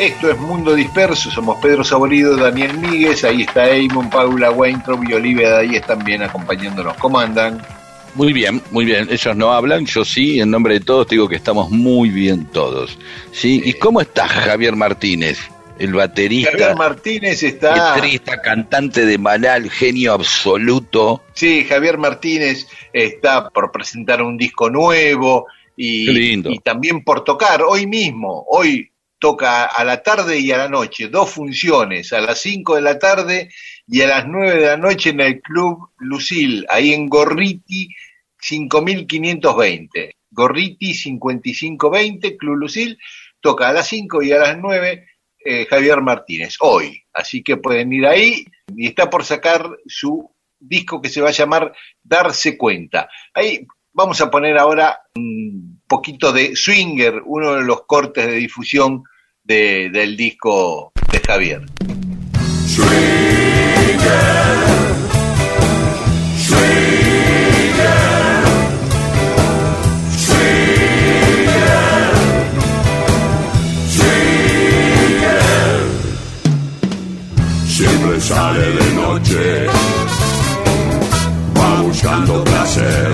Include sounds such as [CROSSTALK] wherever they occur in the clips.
Esto es Mundo Disperso, somos Pedro Saborido, Daniel Míguez, ahí está Eamon, Paula Weintraub y Olivia Díez también acompañándonos. ¿Cómo andan? Muy bien, muy bien. Ellos no hablan, yo sí, en nombre de todos te digo que estamos muy bien todos. ¿sí? ¿Y cómo estás, Javier Martínez? El baterista, Javier Martínez está... guitarrista, cantante de Manal, genio absoluto. Sí, Javier Martínez está por presentar un disco nuevo y también por tocar hoy mismo. Hoy toca a la tarde y a la noche, dos funciones, a las 5 de la tarde y a las 9 de la noche en el Club Lucil, ahí en Gorriti 5520. Gorriti 5520, Club Lucil, toca a las 5 y a las 9 eh, Javier Martínez, hoy. Así que pueden ir ahí y está por sacar su disco que se va a llamar Darse Cuenta. Ahí vamos a poner ahora un poquito de Swinger, uno de los cortes de difusión de- del disco de Javier. Siempre sale de noche, va buscando placer.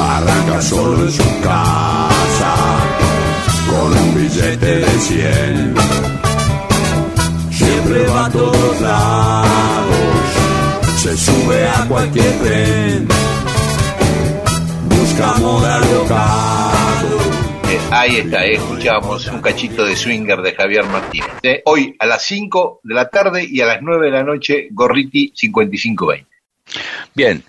Arranca solo en su casa, un billete de cien. Siempre va a todos lados, se sube a cualquier tren. Busca moda local. Eh, ahí está, eh, escuchamos un cachito de Swinger de Javier Martínez. eh. Hoy a las 5 de la tarde y a las 9 de la noche, Gorriti 5520. Bien,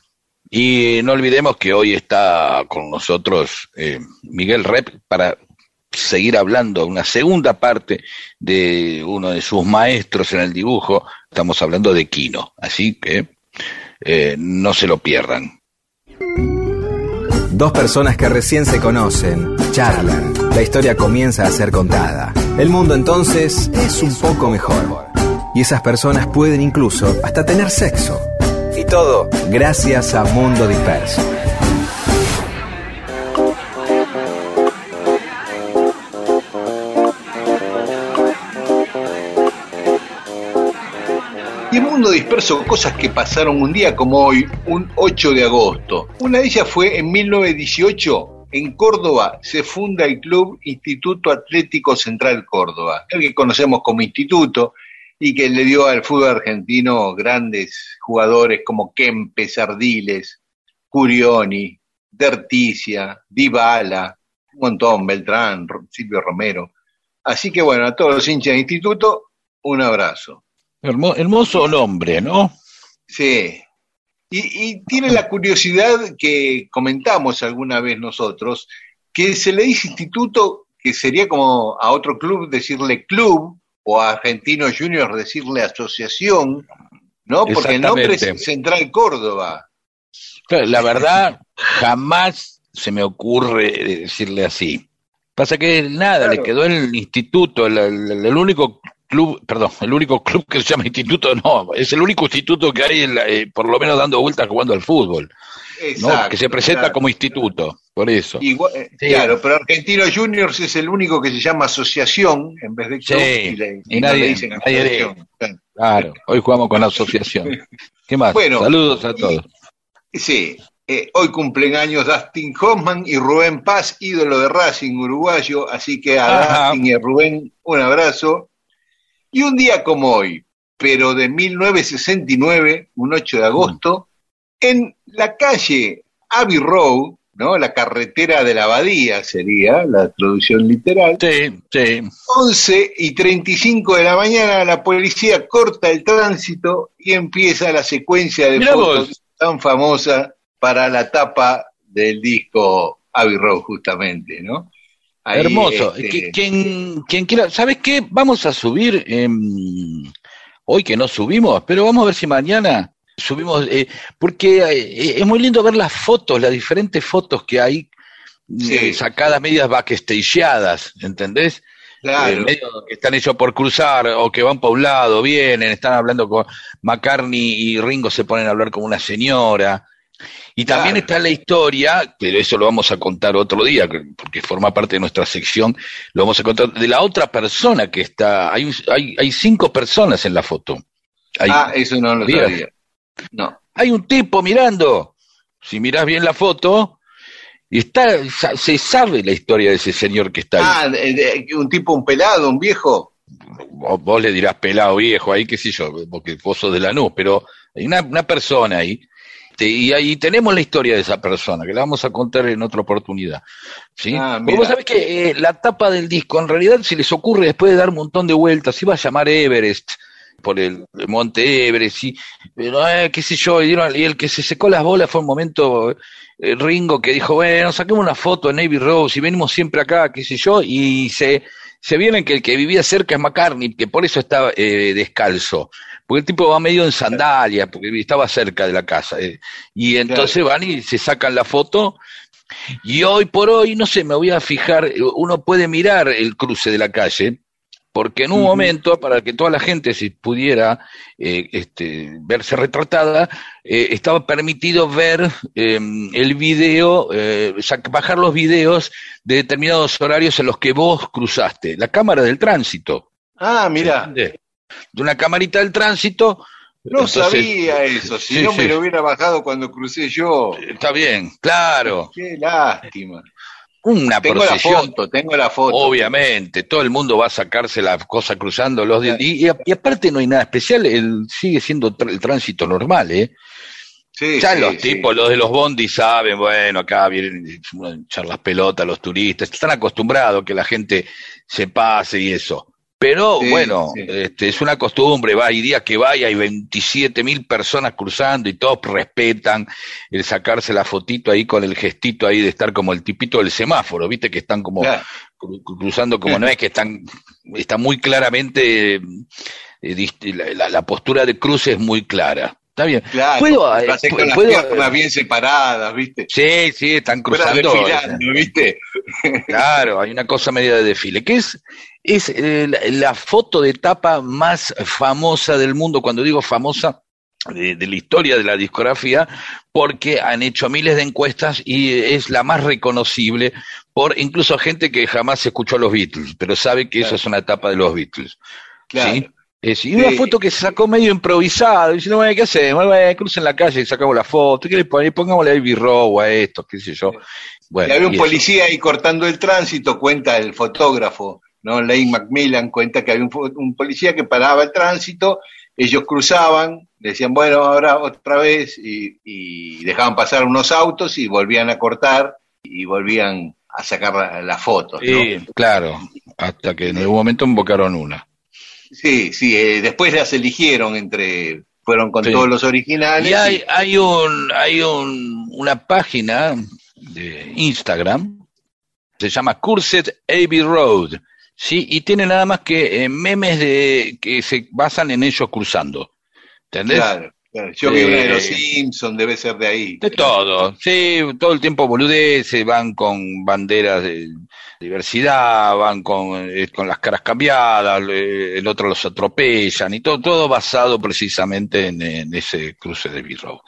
y no olvidemos que hoy está con nosotros eh, Miguel Rep para seguir hablando una segunda parte de uno de sus maestros en el dibujo. Estamos hablando de Kino, así que eh, no se lo pierdan. Dos personas que recién se conocen, charlan, la historia comienza a ser contada. El mundo entonces es un poco mejor. Y esas personas pueden incluso hasta tener sexo. Y todo gracias a Mundo Disperso. Disperso, cosas que pasaron un día como hoy, un 8 de agosto. Una de ellas fue en 1918, en Córdoba, se funda el Club Instituto Atlético Central Córdoba, el que conocemos como instituto y que le dio al fútbol argentino grandes jugadores como Kempes, Ardiles, Curioni, Derticia, Dybala, un montón, Beltrán, Silvio Romero. Así que bueno, a todos los hinchas de instituto, un abrazo. Hermo- hermoso nombre, ¿no? Sí. Y, y tiene la curiosidad que comentamos alguna vez nosotros, que se le dice instituto, que sería como a otro club decirle club, o a Argentinos Juniors decirle asociación, ¿no? Porque el nombre es. Central Córdoba. La verdad, jamás se me ocurre decirle así. Pasa que nada, Claro. le quedó el instituto, el, el- el único club, perdón, el único club que se llama instituto, no, es el único instituto que hay, en la- eh, por lo menos dando vueltas jugando al fútbol, ¿no? Exacto, que se presenta claro. como instituto, por eso. Igual- eh, Sí. Claro, pero Argentinos Juniors es el único que se llama asociación en vez de club Sí, y, le, y y no nadie- le dicen nadie asociación. Claro. Claro, hoy jugamos con la asociación. [LAUGHS] ¿Qué más? Bueno, Saludos a y- todos. Sí, Eh, hoy cumplen años Dustin Hoffman y Rubén Paz, ídolo de Racing uruguayo, así que a Ajá. Dustin y a Rubén un abrazo. Y un día como hoy, pero de 1969, un 8 de agosto, en la calle Abbey Road, ¿no? La carretera de la abadía sería la traducción literal. Sí, sí. 11 y 35 de la mañana la policía corta el tránsito y empieza la secuencia de Mirá fotos vos. tan famosa para la tapa del disco Abbey Road justamente, ¿no? Ahí, Hermoso. este, quien, quien quiera, ¿sabes qué? Vamos a subir, em, hoy que no subimos, pero vamos a ver si mañana subimos, eh, porque eh, es muy lindo ver las fotos, las diferentes fotos que hay Sí. eh, sacadas medias backstageadas, ¿entendés? claro, Eh, medio que están hechos por cruzar o que van por un lado, vienen, están hablando con McCartney y Ringo se ponen a hablar con una señora. Y también Claro. está la historia, pero eso lo vamos a contar otro día, que- porque forma parte de nuestra sección, lo vamos a contar de la otra persona que está, hay, hay, hay cinco personas en la foto. Hay, ah, eso no lo sabía. No. hay un tipo mirando, si mirás bien la foto, y está, se sabe la historia de ese señor que está ahí. Ah, de- de- un tipo, un pelado, un viejo. vos, vos le dirás pelado viejo ahí, qué sé yo, porque vos sos de Lanús, pero hay una, una persona ahí, te- y ahí tenemos la historia de esa persona, que la vamos a contar en otra oportunidad. ¿sí? Ah, mira. vos sabés que eh, la tapa del disco, en realidad, si les ocurre después de dar un montón de vueltas, iba a llamar Everest, por el, el monte Everest, y, pero, eh, qué sé yo, y, dieron- y el que se secó las bolas fue un momento eh, Ringo que dijo, bueno, saquemos una foto en Navy Rose y venimos siempre acá, qué sé yo, y se, se vieron que el que vivía cerca es McCartney, que por eso estaba eh, descalzo, porque el tipo va medio en sandalia, porque estaba cerca de la casa, eh, y entonces van y se sacan la foto, y hoy por hoy, no sé, me voy a fijar, uno puede mirar el cruce de la calle, porque en un momento, para que toda la gente se pudiera eh, este, verse retratada, eh, estaba permitido ver eh, el video, bajar los videos de determinados horarios en los que vos cruzaste, la cámara del tránsito. Ah, mira. De una camarita del tránsito. no entonces, sabía eso, si [LAUGHS] sí, no sí. me lo hubiera bajado cuando crucé yo. Está bien, claro. Qué lástima. Una Tengo la procesión. foto, tengo la foto. Obviamente, todo el mundo va a sacarse la cosa cruzando los dedos. Y, y a- y aparte no hay nada especial, el, sigue siendo tr- el tránsito normal, ¿eh? Sí, Ya sí, los sí. tipos, los de los bondis saben, bueno, acá vienen a echar las pelotas los turistas, están acostumbrados que la gente se pase y eso. Pero Sí, bueno, sí. este, es una costumbre, va, hay días que va y hay 27 mil personas cruzando y todos respetan el sacarse la fotito ahí con el gestito ahí de estar como el tipito del semáforo, viste que están como Claro. cruzando como no es que están, está muy claramente, eh, dist- la, la- la postura de cruce es muy clara. Está bien. Claro, ¿Puedo, eh, con las puedo- piernas bien separadas, ¿viste? Sí, sí, están cruzando. desfilando, ¿viste? Claro, hay una cosa media de desfile, que es, es eh, la, la foto de tapa más famosa del mundo, cuando digo famosa, de, de la historia de la discografía, porque han hecho miles de encuestas y es la más reconocible por incluso gente que jamás escuchó a los Beatles, pero sabe que esa Claro. es una etapa de los Beatles. Claro. ¿sí? Es- y una Sí. foto que se sacó medio improvisada, diciendo, bueno, ¿qué hacemos? Bueno, crucen la calle y sacamos la foto, ¿qué le ponemos? Pongámosle a Row a esto, qué sé yo. Bueno, y había un y eso. policía ahí cortando el tránsito, cuenta el fotógrafo, ¿no? Lane Macmillan cuenta que había un, un policía que paraba el tránsito, ellos cruzaban, decían, bueno, ahora otra vez, y, y dejaban pasar unos autos y volvían a cortar y volvían a sacar la- fotos, ¿no? Sí, claro, hasta que en algún momento invocaron una. Sí, sí, eh, después las eligieron entre, fueron con Sí. todos los originales. Y hay, y- hay un, hay un, una página de Instagram, se llama Cursed Abbey Road, sí, y tiene nada más que eh, memes de que se basan en ellos cruzando. ¿Entendés? claro, claro. Yo vi una de los Eh, Simpsons, debe ser de ahí. De todo, sí, todo el tiempo boludeces, van con banderas de diversidad, van con, eh, con las caras cambiadas, eh, el otro los atropellan y todo, todo basado precisamente en, en ese cruce de B-Road.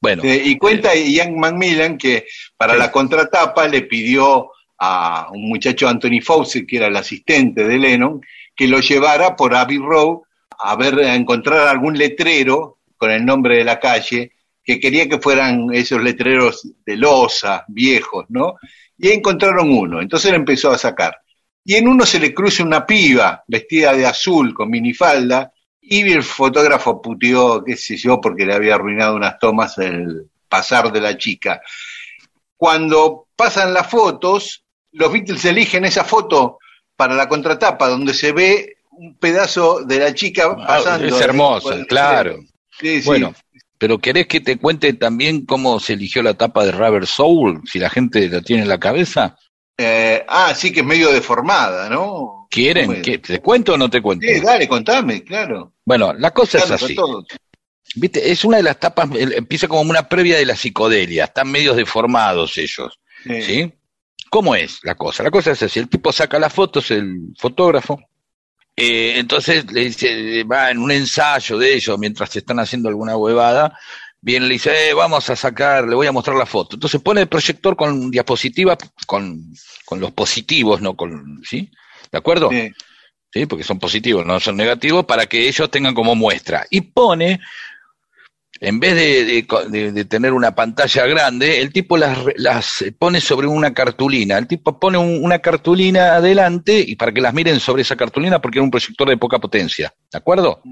Bueno, Eh, y cuenta Ian Macmillan que para Sí. la contratapa le pidió a un muchacho Anthony Fawcett, que era el asistente de Lennon, que lo llevara por Abbey Road a ver, a encontrar algún letrero con el nombre de la calle que quería que fueran esos letreros de losa, viejos, ¿no? Y encontraron uno, entonces le empezó a sacar. Y en uno se le cruza una piba vestida de azul con minifalda y el fotógrafo puteó, qué sé yo, porque le había arruinado unas tomas el pasar de la chica. Cuando pasan las fotos, los Beatles eligen esa foto para la contratapa, donde se ve un pedazo de la chica Ah, pasando. es hermoso, claro. Sí, sí. Bueno, pero ¿querés que te cuente también cómo se eligió la tapa de Rubber Soul? Si la gente la tiene en la cabeza. Eh, ah, sí que es medio deformada, ¿no? ¿Quieren? Que ¿Te cuento o no te cuento? Sí, dale, contame, claro. Bueno, la cosa es así. Viste, es una de las tapas, empieza como una previa de la psicodelia, están medios deformados ellos, Sí. ¿sí? ¿Cómo es la cosa? La cosa es así, el tipo saca las fotos, el fotógrafo, eh, entonces le dice, va en un ensayo de ellos, mientras están haciendo alguna huevada, viene y le dice, eh, vamos a sacar, le voy a mostrar la foto. Entonces pone el proyector con diapositiva, con, con los positivos, ¿no? Con, ¿Sí? ¿De acuerdo? Sí. ¿sí? porque son positivos, no son negativos, para que ellos tengan como muestra. Y pone, en vez de, de co- de- de tener una pantalla grande, el tipo las, pone sobre una cartulina. El tipo pone un- una cartulina adelante y para que las miren sobre esa cartulina porque era un proyector de poca potencia. ¿De acuerdo?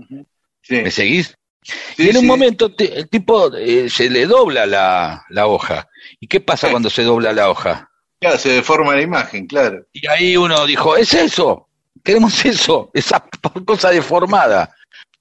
Sí. ¿Me seguís? Sí, y en un sí. momento te- el tipo eh, se le dobla la, la hoja. ¿Y qué pasa Sí. cuando se dobla la hoja? Claro, se deforma la imagen, claro. Y ahí uno dijo, es eso, queremos eso, esa [LAUGHS] cosa deformada.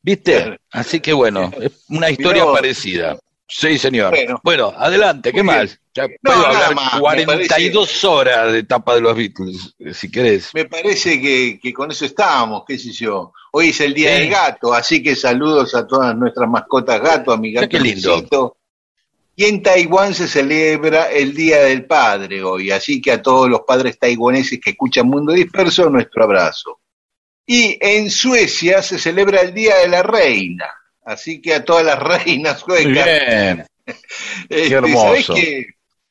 ¿Viste? Así que bueno, es una historia parecida. Sí, señor. Bueno. Bueno, adelante, ¿qué más? Ya No, puedo hablar más, me 42 horas de tapa de los Beatles, si querés. Me parece que, que con eso estábamos, qué sé yo. Hoy es el Día Sí. del Gato, así que saludos a todas nuestras mascotas gato, a mi gato qué lindo. Y en Taiwán se celebra el Día del Padre hoy, así que a todos los padres taiwaneses que escuchan Mundo Disperso, nuestro abrazo. Y en Suecia se celebra el Día de la Reina, así que a todas las reinas suecas bien. [LAUGHS] este, hermoso. ¿sabés que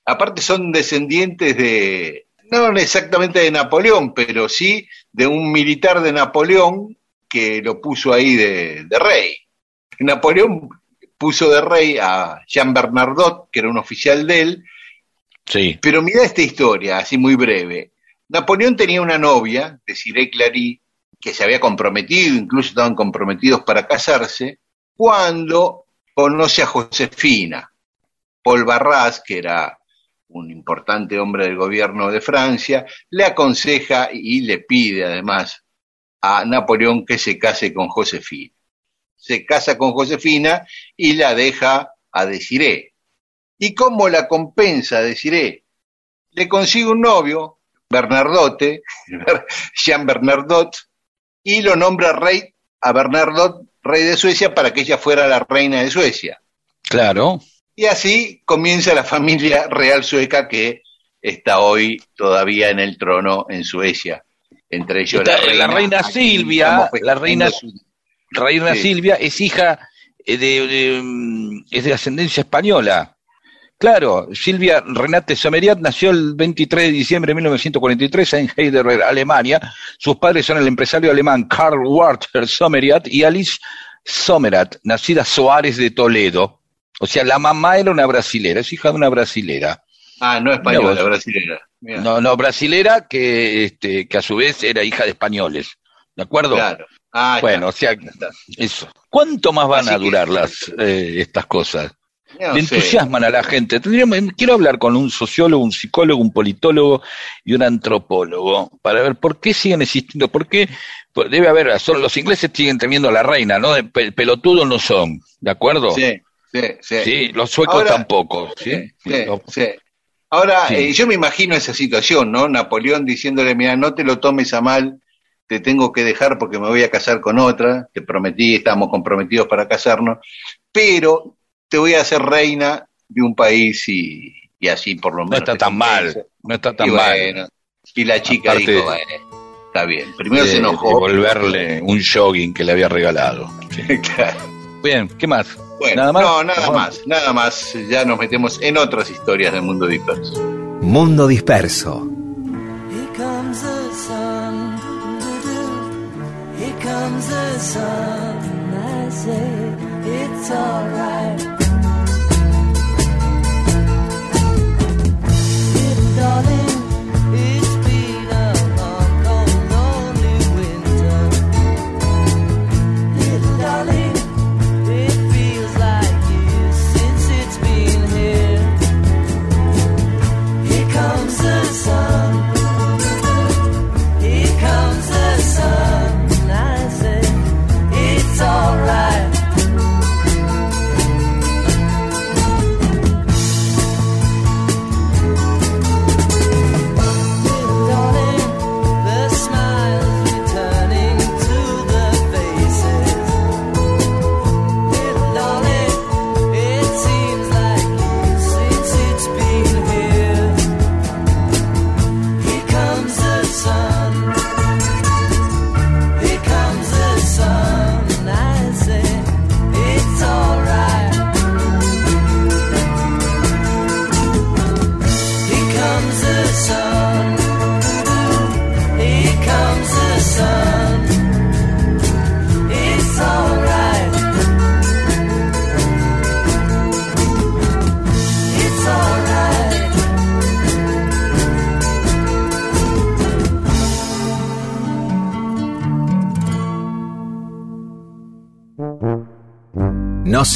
aparte son descendientes de, no exactamente de Napoleón, pero sí de un militar de Napoleón que lo puso ahí de, de rey. Napoleón puso de rey a Jean Bernardot, que era un oficial de él, Sí, pero mira esta historia, así muy breve. Napoleón tenía una novia, Desiree Clary, que se había comprometido, incluso estaban comprometidos para casarse, cuando conoce a Josefina. Paul Barras, que era un importante hombre del gobierno de Francia, le aconseja y le pide además a Napoleón que se case con Josefina. Se casa con Josefina y la deja a Desiree. ¿Y cómo la compensa Desiree? Le consigue un novio, Bernardote, [LAUGHS] Jean Bernardot, y lo nombra rey a Bernardot, rey de Suecia, para que ella fuera la reina de Suecia. claro. Y así comienza la familia real sueca que está hoy todavía en el trono en Suecia. Entre ellos Está, la reina a quien Silvia, la reina- Reina Sí. Silvia es hija eh, de, de, mm, es de ascendencia española. Claro, Silvia Renate Someriat nació el 23 de diciembre de 1943 en Heidelberg, Alemania. Sus padres son el empresario alemán Karl Walter Someriat y Alice Sommerat, nacida Soares de Toledo. O sea, la mamá era una brasilera, es hija de una brasilera. Ah, no española, vos. brasilera. Mirá. No, no, brasilera que, este, que a su vez era hija de españoles. ¿De acuerdo? Claro. Ah, Bueno, o sea, eso. ¿Cuánto más van Así a que- durar las eh, estas cosas? No Le sé. entusiasman a la gente. Tendríamos, quiero hablar con un sociólogo, un psicólogo, un politólogo y un antropólogo para ver por qué siguen existiendo, por qué debe haber, son, los ingleses siguen teniendo a la reina, ¿no? Pelotudos no son, ¿de acuerdo? Sí, sí, sí. Sí, los suecos Ahora- tampoco, ¿sí? Sí, sí. Ahora, eh, yo me imagino esa situación, ¿no? Napoleón diciéndole, mira, no te lo tomes a mal, te tengo que dejar porque me voy a casar con otra, te prometí, estamos comprometidos para casarnos, pero te voy a hacer reina de un país y, y así por lo no menos. está te tan mal, no está tan y mal. y la chica Aparte dijo, bueno, está bien. Primero de- se enojó. devolverle un jogging que le había regalado. Sí. [LAUGHS] Claro. Bien, ¿qué más? Bueno, ¿Nada más? no, nada más, nada más. Ya nos metemos en otras historias del mundo disperso. Mundo disperso. Here comes the sun. doo-doo-doo. Here comes the sun. I say it's alright.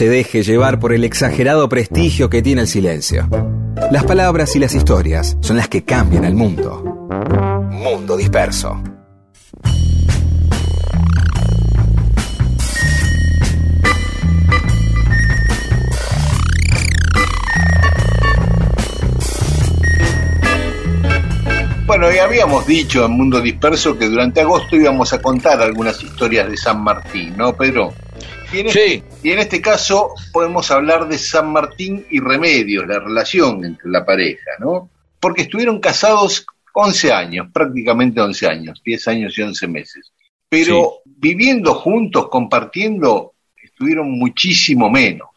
Se deje llevar por el exagerado prestigio que tiene el silencio. Las palabras y las historias son las que cambian el mundo. Mundo disperso. Bueno, y habíamos dicho en Mundo Disperso que durante agosto íbamos a contar algunas historias de San Martín, ¿no, Pedro? Sí, y en este caso podemos hablar de San Martín y Remedios, la relación entre la pareja, ¿no? Porque estuvieron casados 11 años, prácticamente 11 años, 10 años y 11 meses. Pero viviendo juntos, compartiendo, estuvieron muchísimo menos.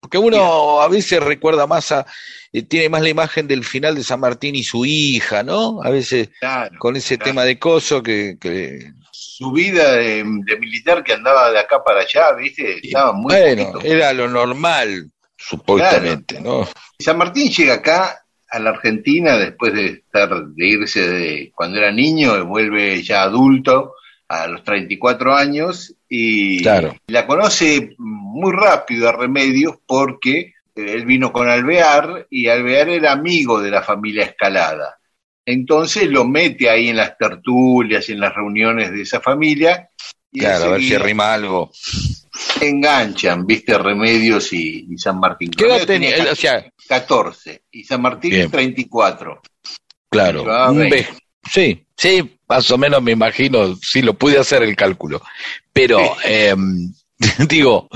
porque uno a veces recuerda más a, eh, tiene más la imagen del final de San Martín y su hija, ¿no? A veces Claro, con ese claro. tema de coso que, que Su vida de, de militar que andaba de acá para allá, ¿viste? Estaba muy bueno, poquito. era lo normal, supuestamente, ¿no? San Martín llega acá a la Argentina después de estar de irse de cuando era niño y vuelve ya adulto a los 34 años y Claro. la conoce muy rápido a Remedios porque eh, él vino con Alvear y Alvear era amigo de la familia Escalada. Entonces lo mete ahí en las tertulias y en las reuniones de esa familia y Claro, a ver si rima algo. enganchan, viste, Remedios y, y San Martín. ¿Qué edad tenía? O sea, 14 y San Martín Bien. 34. claro, Llevaba un 20. ve- sí, sí, más o menos me imagino, sí lo pude hacer el cálculo. Pero, eh, [LAUGHS] digo,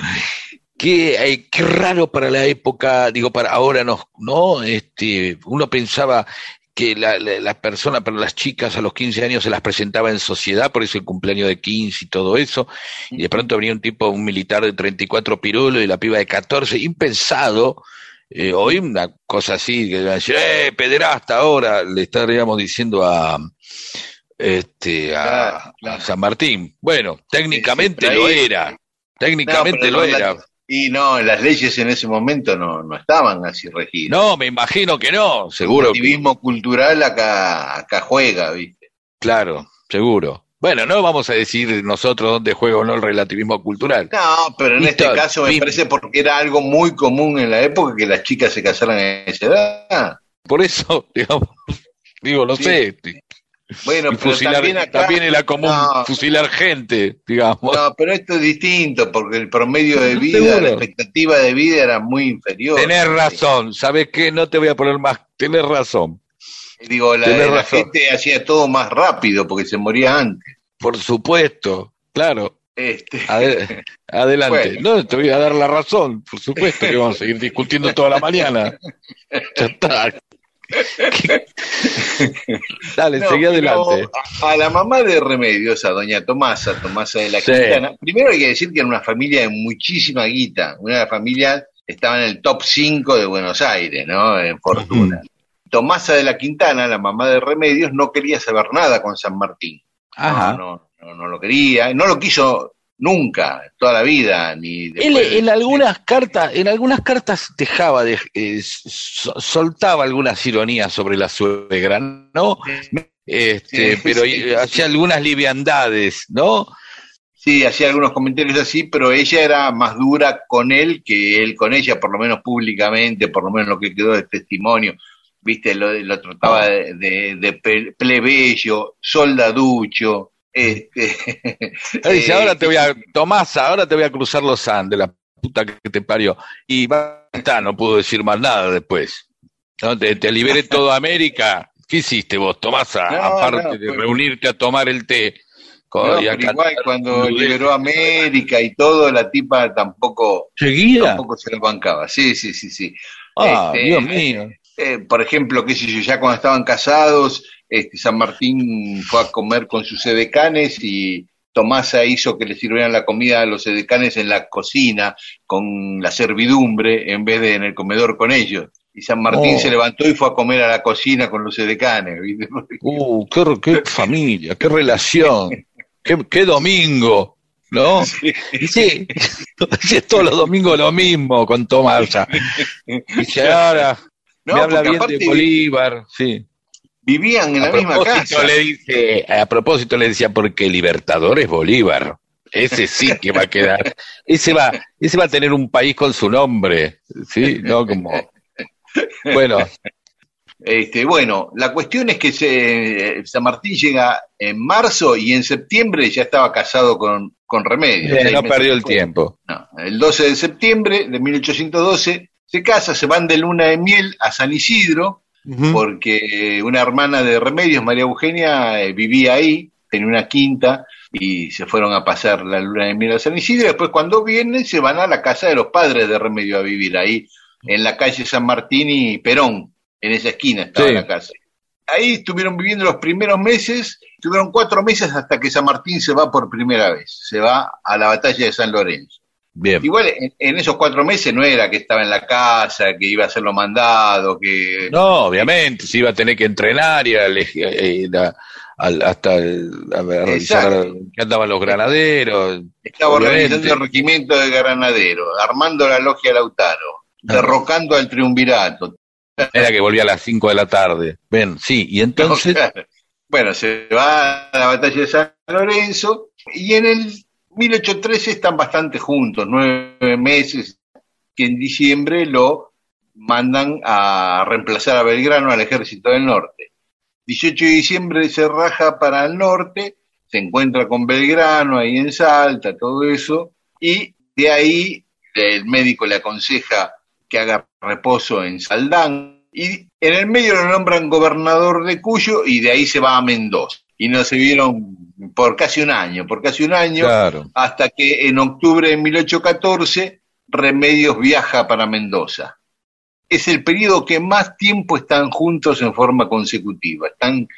qué, eh, qué raro para la época, digo, para ahora no, ¿no? Este, uno pensaba que la, la, la persona, pero las chicas a los 15 años se las presentaba en sociedad, por eso el cumpleaños de 15 y todo eso, y de pronto venía un tipo, un militar de 34 pirulos y la piba de 14, impensado, eh, hoy una cosa así, que decir, ¡eh, pederasta ahora! Le estaríamos diciendo a, este, a, Claro, claro. a San Martín. Bueno, técnicamente Sí, sí, lo era, técnicamente No, lo la- era. Y no, las leyes en ese momento no, no estaban así regidas. No, me imagino que no, el seguro. que- activismo cultural acá, acá juega, ¿viste? Claro, seguro. Bueno, no vamos a decir nosotros dónde juega o no el relativismo cultural. No, pero en Listo, este caso me parece porque era algo muy común en la época que las chicas se casaran a esa edad. Por eso, [LAUGHS] digamos, digo, no Sí. sé. Bueno, y pero fusilar, también acá... también era común No. fusilar gente, digamos. No, pero esto es distinto porque el promedio de vida, Seguro. la expectativa de vida era muy inferior. Tenés razón, ¿sabes qué? No te voy a poner más, tenés razón, Digo, la, Tenés la razón. gente hacía todo más rápido porque se moría antes. por supuesto, claro. Este, Ade- [LAUGHS] adelante. Bueno. No, te voy a dar la razón, por supuesto que vamos a seguir discutiendo toda la mañana. [LAUGHS] Ya está. [LAUGHS] Dale, No, seguí adelante. A, la mamá de Remedios, a doña Tomasa, Tomasa de la Sí. Quintana, primero hay que decir que era una familia de muchísima guita, una familia estaba en el top 5 de Buenos Aires, ¿no? En fortuna. Tomasa de la Quintana, la mamá de Remedios, no quería saber nada con San Martín. Ajá. No, no, no, no lo quería, no lo quiso nunca, toda la vida, ni Él de- en algunas cartas, en algunas cartas dejaba de, eh, so- soltaba algunas ironías sobre la suegra, ¿no? Este, Sí, pero sí, sí. hacía algunas liviandades, ¿no? Sí, hacía algunos comentarios así, pero ella era más dura con él que él con ella, por lo menos públicamente, por lo menos lo que quedó de testimonio. Viste, lo, lo trataba de, de- plebeyo, soldaducho. Este, [LAUGHS] dice, eh, ahora te voy a, Tomás, ahora te voy a cruzar los Andes, la puta que te parió. Y basta, no pudo decir más nada después. ¿No? Te, te liberé [LAUGHS] toda América. ¿Qué hiciste vos, Tomasa? No, Aparte no, de reunirte a tomar el té. con- pero igual cuando liberó América y todo, la tipa tampoco, ¿Seguía? tampoco se lo bancaba. Sí, sí, sí, sí. Ah, Este, Dios mío. Eh, por ejemplo, qué sé yo, ya cuando estaban casados, este, San Martín fue a comer con sus edecanes y Tomasa hizo que le sirvieran la comida a los edecanes en la cocina con la servidumbre en vez de en el comedor con ellos. Y San Martín Oh. se levantó y fue a comer a la cocina con los edecanes. ¿viste? [LAUGHS] Uh, qué, qué familia, qué relación, qué, qué domingo, ¿no? [LAUGHS] Sí, [LAUGHS] sí, todos los domingos lo mismo con Tomasa. Dice, ahora No, me habla bien aparte de Bolívar, sí. Vivían en A la misma casa. le dice, a propósito le decía, porque Libertador es Bolívar. ese sí que va a quedar. [LAUGHS] Ese va, ese va a tener un país con su nombre, ¿sí? No como. Bueno, Este, bueno, la cuestión es que se- San Martín llega en marzo y en septiembre ya estaba casado con, con Remedios. eh, no perdió el tiempo. No, el 12 de septiembre de 1812 se casa, se van de luna de miel a San Isidro, porque una hermana de Remedios, María Eugenia, eh, vivía ahí, tenía una quinta y se fueron a pasar la luna de miel a San Isidro. Después, cuando vienen, se van a la casa de los padres de Remedios a vivir ahí, en la calle San Martín y Perón, en esa esquina estaba Sí. la casa. Ahí estuvieron viviendo los primeros meses, tuvieron cuatro meses hasta que San Martín se va por primera vez, se va a la batalla de San Lorenzo. Bien. Igual en, en esos cuatro meses no era que estaba en la casa, que iba a hacer lo mandado, que No, obviamente, se iba a tener que entrenar y a eh, a- al- hasta a revisar que andaban los granaderos. estaba obviamente. organizando el regimiento de Granadero, armando la logia Lautaro, derrocando al triunvirato. Era que volvía a las 5 de la tarde. Ven, sí, y entonces. [LAUGHS] bueno, se va a la batalla de San Lorenzo y en el 1813 están bastante juntos, nueve meses, que en diciembre lo mandan a reemplazar a Belgrano al ejército del norte. 18 de diciembre se raja para el norte, se encuentra con Belgrano ahí en Salta, todo eso, y de ahí el médico le aconseja que haga reposo en Saldán, y en el medio lo nombran gobernador de Cuyo y de ahí se va a Mendoza. Y no se vieron por casi un año, por casi un año, Claro. hasta que en octubre de 1814 Remedios viaja para Mendoza. Es el periodo que más tiempo están juntos en forma consecutiva. Están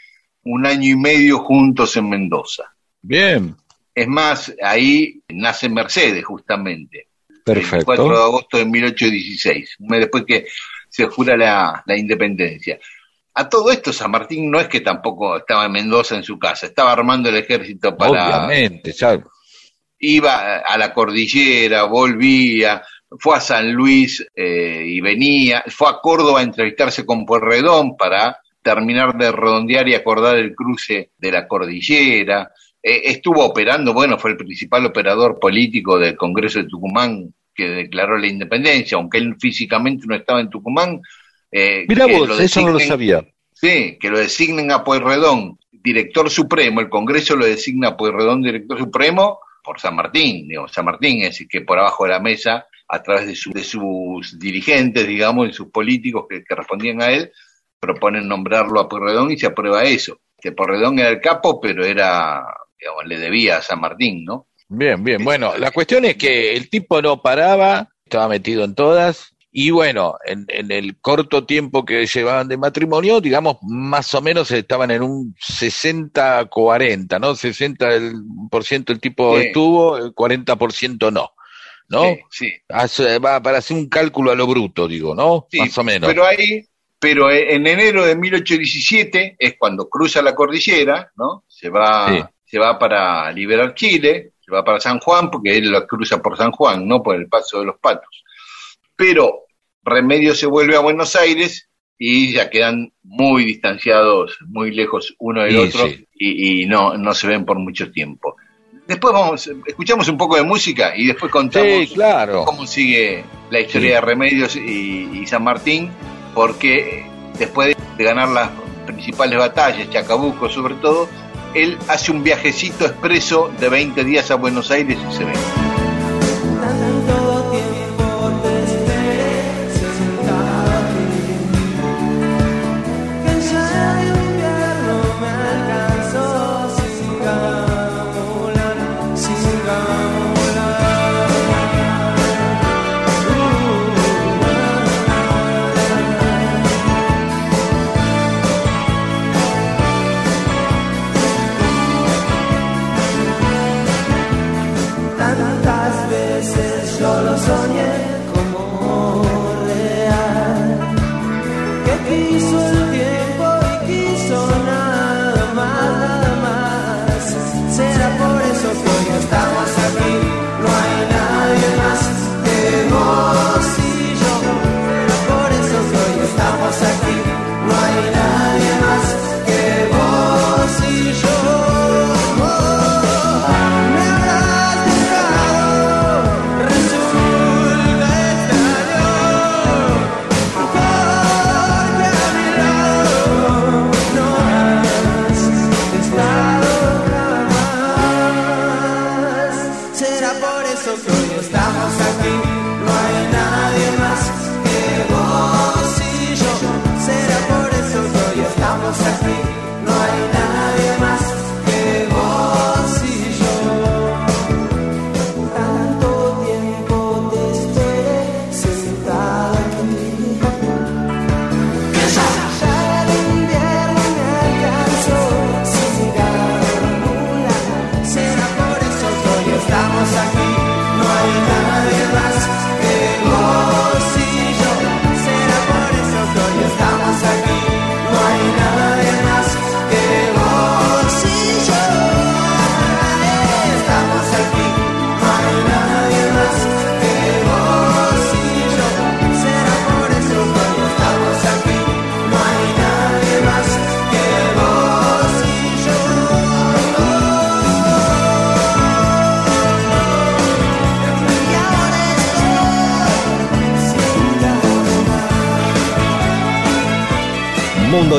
un año y medio juntos en Mendoza. Bien, Es más, ahí nace Mercedes justamente. El 4 de perfecto. agosto de 1816, un mes después que se jura la, la independencia. A todo esto, San Martín no es que tampoco estaba en Mendoza en su casa, estaba armando el ejército para, Obviamente, ya. iba a la cordillera, volvía, fue a San Luis eh, y venía, fue a Córdoba a entrevistarse con Pueyrredón para terminar de redondear y acordar el cruce de la cordillera. Eh, estuvo operando, bueno, fue el principal operador político del Congreso de Tucumán que declaró la independencia, aunque él físicamente no estaba en Tucumán. Eh, Mira vos, eso no lo sabía. Sí, que lo designen a Pueyrredón director supremo, el Congreso lo designa a Pueyrredón director supremo por San Martín, digo, San Martín es decir, que por abajo de la mesa, a través de, su- de sus dirigentes, digamos, y sus políticos que, que respondían a él, proponen nombrarlo a Pueyrredón y se aprueba eso. Que Pueyrredón era el capo, pero era, digamos, le debía a San Martín, ¿no? Bien, bien. Bueno, la cuestión es que el tipo no paraba, estaba metido en todas. Y bueno, en, en el corto tiempo que llevaban de matrimonio, digamos, más o menos estaban en un 60-40, ¿no? 60% el, por ciento el tipo Sí. estuvo, el 40% no, ¿no? Sí, sí. Hace- va para hacer un cálculo a lo bruto, digo, ¿no? Sí, más o menos. Pero ahí, pero en enero de 1817 es cuando cruza la cordillera, ¿no? Se va, se va para liberar Chile, se va para San Juan, porque él lo cruza por San Juan, ¿no? Por el paso de los patos. Pero Remedio se vuelve a Buenos Aires y ya quedan muy distanciados, muy lejos uno del Sí, otro sí. y, y no, no se ven por mucho tiempo. Después vamos, escuchamos un poco de música y después contamos Sí, claro. cómo sigue la historia de Remedios y, y San Martín, porque después de ganar las principales batallas, Chacabuco sobre todo, él hace un viajecito expreso de 20 días a Buenos Aires y se ve.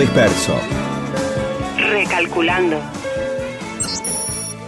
Disperso. Recalculando.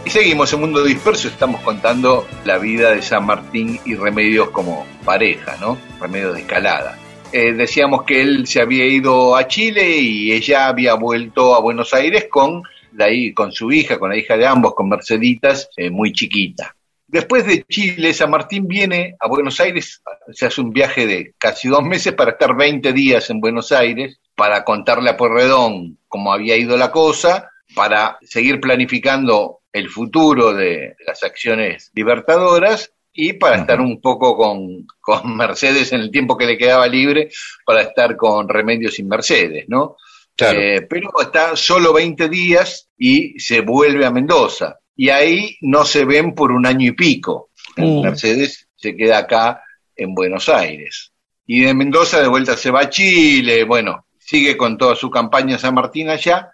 Y seguimos en Mundo Disperso, estamos contando la vida de San Martín y Remedios como pareja, ¿no? Remedios de escalada. Eh, decíamos que él se había ido a Chile y ella había vuelto a Buenos Aires con, la, con su hija, con la hija de ambos, con Merceditas, eh, muy chiquita. Después de Chile, San Martín viene a Buenos Aires, se hace un viaje de casi dos meses para estar 20 días en Buenos Aires, para contarle a Pueyrredón cómo había ido la cosa, para seguir planificando el futuro de las acciones libertadoras y para estar un poco con, [LAUGHS] con Mercedes en el tiempo que le quedaba libre, para estar con Remedios y Mercedes, ¿no? Claro. Eh, pero está solo 20 días y se vuelve a Mendoza. Y ahí no se ven por un año y pico. Mm. Mercedes se queda acá en Buenos Aires. Y de Mendoza de vuelta se va a Chile, bueno, sigue con toda su campaña San Martín allá,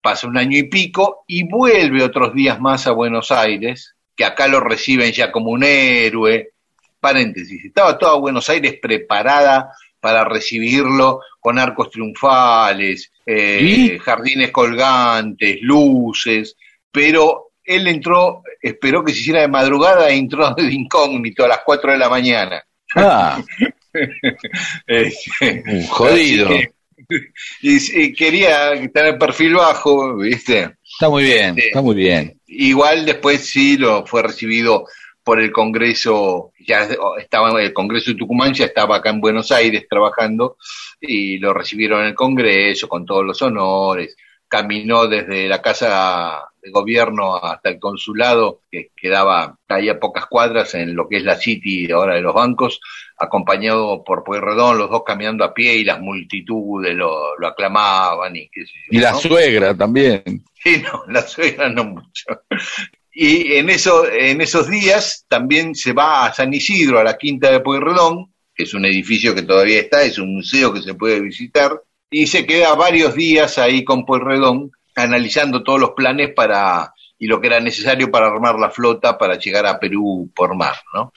pasa un año y pico y vuelve otros días más a Buenos Aires, que acá lo reciben ya como un héroe. Paréntesis, estaba toda Buenos Aires preparada para recibirlo con arcos triunfales, eh, jardines colgantes, luces, pero él entró, esperó que se hiciera de madrugada e entró [LAUGHS] de incógnito a las 4 de la mañana. Ah, [LAUGHS] un jodido. que- [LAUGHS] y, y quería tener perfil bajo, ¿viste? Está muy bien, está muy bien. Igual después sí lo fue recibido por el Congreso, ya estaba el Congreso de Tucumán, ya estaba acá en Buenos Aires trabajando y lo recibieron en el Congreso con todos los honores. Caminó desde la Casa de Gobierno hasta el consulado, que quedaba ahí a pocas cuadras en lo que es la City ahora de los bancos, acompañado por Pueyrredón, los dos caminando a pie y las multitudes lo, lo aclamaban y qué sé yo, Y la ¿no? suegra también. Sí, no, la suegra no mucho. Y en, eso, en esos días también se va a San Isidro, a la Quinta de Pueyrredón, que es un edificio que todavía está, es un museo que se puede visitar, y se queda varios días ahí con Pueyrredón, analizando todos los planes para y lo que era necesario para armar la flota para llegar a Perú por mar, ¿no?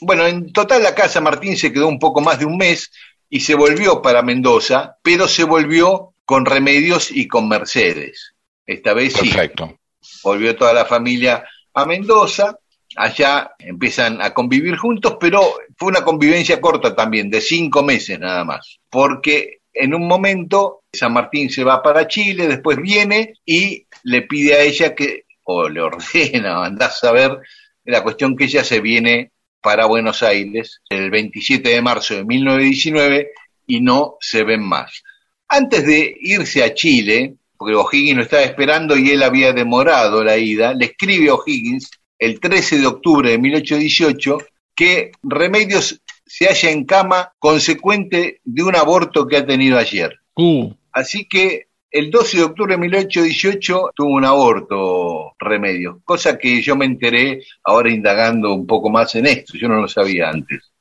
Bueno, en total la casa Martín se quedó un poco más de un mes y se volvió para Mendoza, pero se volvió con Remedios y con Mercedes. Esta vez sí, Perfecto. volvió toda la familia a Mendoza, allá empiezan a convivir juntos, pero fue una convivencia corta también, de cinco meses nada más, porque en un momento San Martín se va para Chile, después viene y le pide a ella que, o le [LAUGHS] ordena, andás a ver, la cuestión que ella se viene para Buenos Aires el 27 de marzo de 1919 y no se ven más. Antes de irse a Chile, porque O'Higgins lo estaba esperando y él había demorado la ida, le escribe a O'Higgins el 13 de octubre de 1818 que Remedios se halla en cama consecuente de un aborto que ha tenido ayer. Uh, Así que el 12 de octubre de 1818 tuvo un aborto Remedios, cosa que yo me enteré ahora indagando un poco más en esto, yo no lo sabía antes.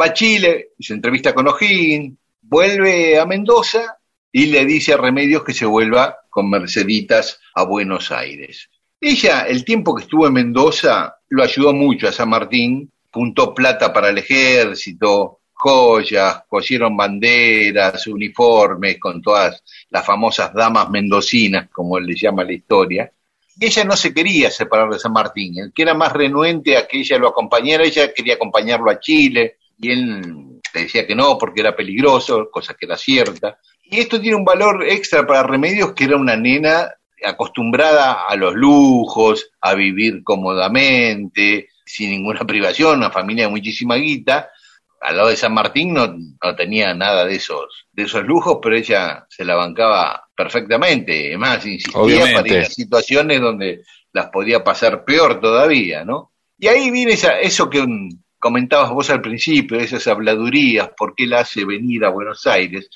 Va a Chile, se entrevista con O'Higgins, vuelve a Mendoza y le dice a Remedios que se vuelva con Merceditas a Buenos Aires. Ella, el tiempo que estuvo en Mendoza, lo ayudó mucho a San Martín, juntó plata para el ejército, joyas, cosieron banderas, uniformes, con todas las famosas damas mendocinas, como le llama la historia. Y ella no se quería separar de San Martín, el que era más renuente a que ella lo acompañara, ella quería acompañarlo a Chile, y él le decía que no, porque era peligroso, cosa que era cierta. Y esto tiene un valor extra para Remedios, que era una nena acostumbrada a los lujos, a vivir cómodamente, sin ninguna privación, una familia de muchísima guita. Al lado de San Martín no, no tenía nada de esos, de esos lujos, pero ella se la bancaba perfectamente. Además, insistía Obviamente. para ir a situaciones donde las podía pasar peor todavía, ¿no? Y ahí viene esa, eso que comentabas vos al principio, esas habladurías, por qué la hace venir a Buenos Aires.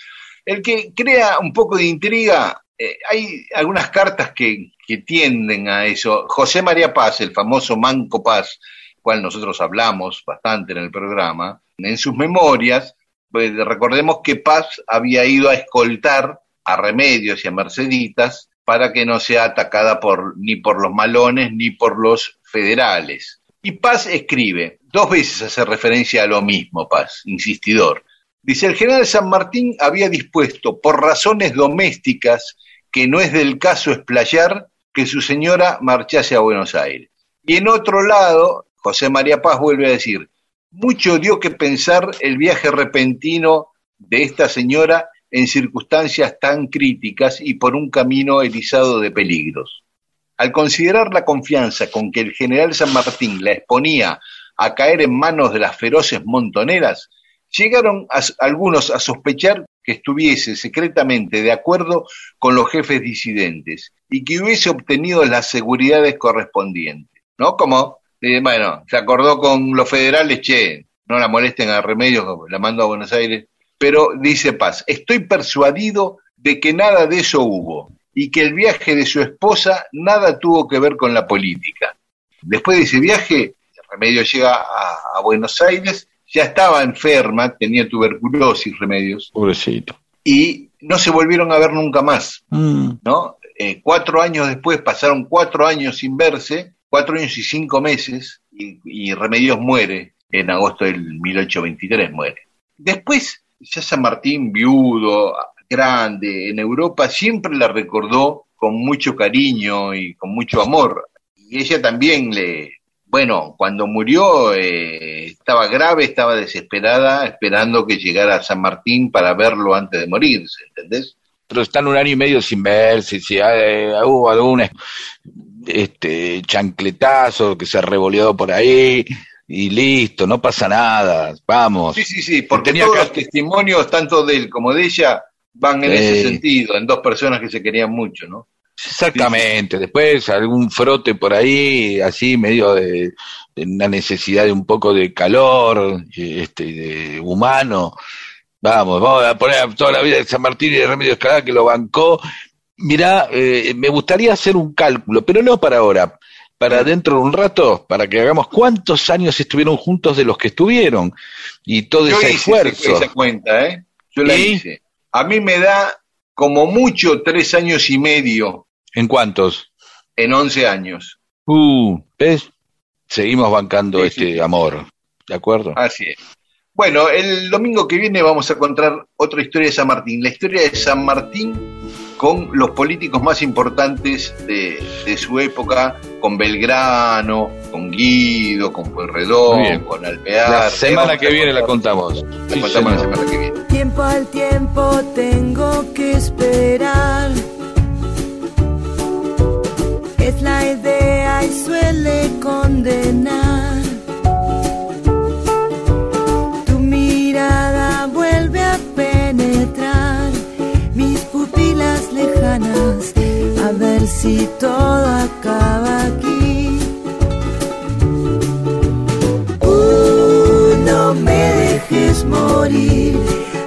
El que crea un poco de intriga, eh, hay algunas cartas que, que tienden a eso. José María Paz, el famoso Manco Paz, cual nosotros hablamos bastante en el programa, en sus memorias, pues, recordemos que Paz había ido a escoltar a Remedios y a Merceditas para que no sea atacada por, ni por los malones ni por los federales. Y Paz escribe, dos veces hace referencia a lo mismo, Paz, insistidor. Dice, el general San Martín había dispuesto, por razones domésticas, que no es del caso explayar, que su señora marchase a Buenos Aires. Y en otro lado, José María Paz vuelve a decir, mucho dio que pensar el viaje repentino de esta señora en circunstancias tan críticas y por un camino erizado de peligros. Al considerar la confianza con que el general San Martín la exponía a caer en manos de las feroces montoneras, llegaron algunos a sospechar que estuviese secretamente de acuerdo con los jefes disidentes y que hubiese obtenido las seguridades correspondientes, ¿no? Como, eh, bueno, se acordó con los federales, che, no la molesten a Remedios, la mando a Buenos Aires, pero dice Paz, estoy persuadido de que nada de eso hubo y que el viaje de su esposa nada tuvo que ver con la política. Después de ese viaje, Remedios llega a, a Buenos Aires, ya estaba enferma, tenía tuberculosis, Remedios, Pobrecito. y no se volvieron a ver nunca más, Mm. ¿no? Eh, cuatro años después, pasaron cuatro años sin verse, cuatro años y cinco meses, y, Remedios muere en agosto del 1823, muere. Después, ya San Martín, viudo, grande, en Europa, siempre la recordó con mucho cariño y con mucho amor. Y ella también le, bueno, cuando murió eh, estaba grave, estaba desesperada, esperando que llegara San Martín para verlo antes de morirse, ¿entendés? Pero están un año y medio sin verse, si hay- hubo algún este, chancletazo que se ha revoleado por ahí y listo, no pasa nada, vamos. Sí, sí, sí, porque Tenía todos que- los testimonios, tanto de él como de ella, van en ese sentido, en dos personas que se querían mucho, ¿no? Exactamente, después algún frote por ahí, así medio de, de una necesidad de un poco de calor, este, de humano. Vamos, vamos a poner a toda la vida de San Martín y de Remedios Escalada que lo bancó. Mirá, eh, me gustaría hacer un cálculo, pero no para ahora, para dentro de un rato, para que hagamos cuántos años estuvieron juntos de los que estuvieron y todo Yo ese hice esfuerzo. esa cuenta, ¿eh? Yo la ¿Y? hice. A mí me da como mucho tres años y medio ¿En cuántos? en once años. Uh, ¿ves? Seguimos bancando Sí, este sí, amor, ¿de acuerdo? Así es. Bueno, el domingo que viene vamos a contar otra historia de San Martín, la historia de San Martín con los políticos más importantes de, de su época, con Belgrano, con Guido, con Pueyrredón, con Alvear. La semana que viene la contamos. La Sí, contamos la señor. semana que viene. Tiempo al tiempo tengo que esperar. Es la idea y suele condenar. A ver si todo acaba aquí. Uh, no me dejes morir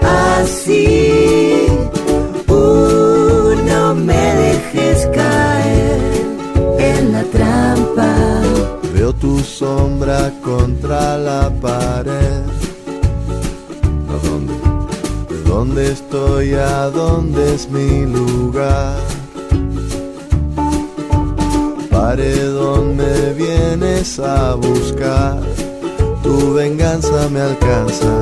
así. Uh, no me dejes caer en la trampa. Veo tu sombra contra la pared. ¿A dónde? ¿De dónde estoy? ¿A dónde es mi lugar? Paredón me vienes a buscar. Tu venganza me alcanza.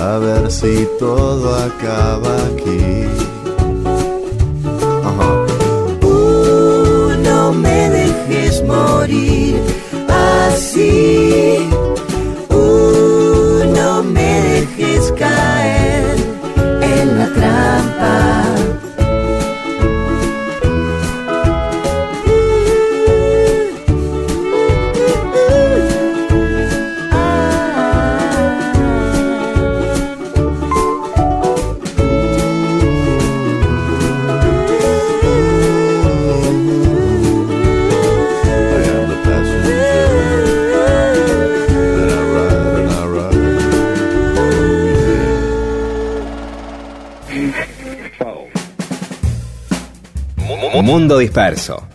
A ver si todo acaba aquí. No me dejes morir así. Uh, no me dejes caer en la trampa. Mundo Disperso.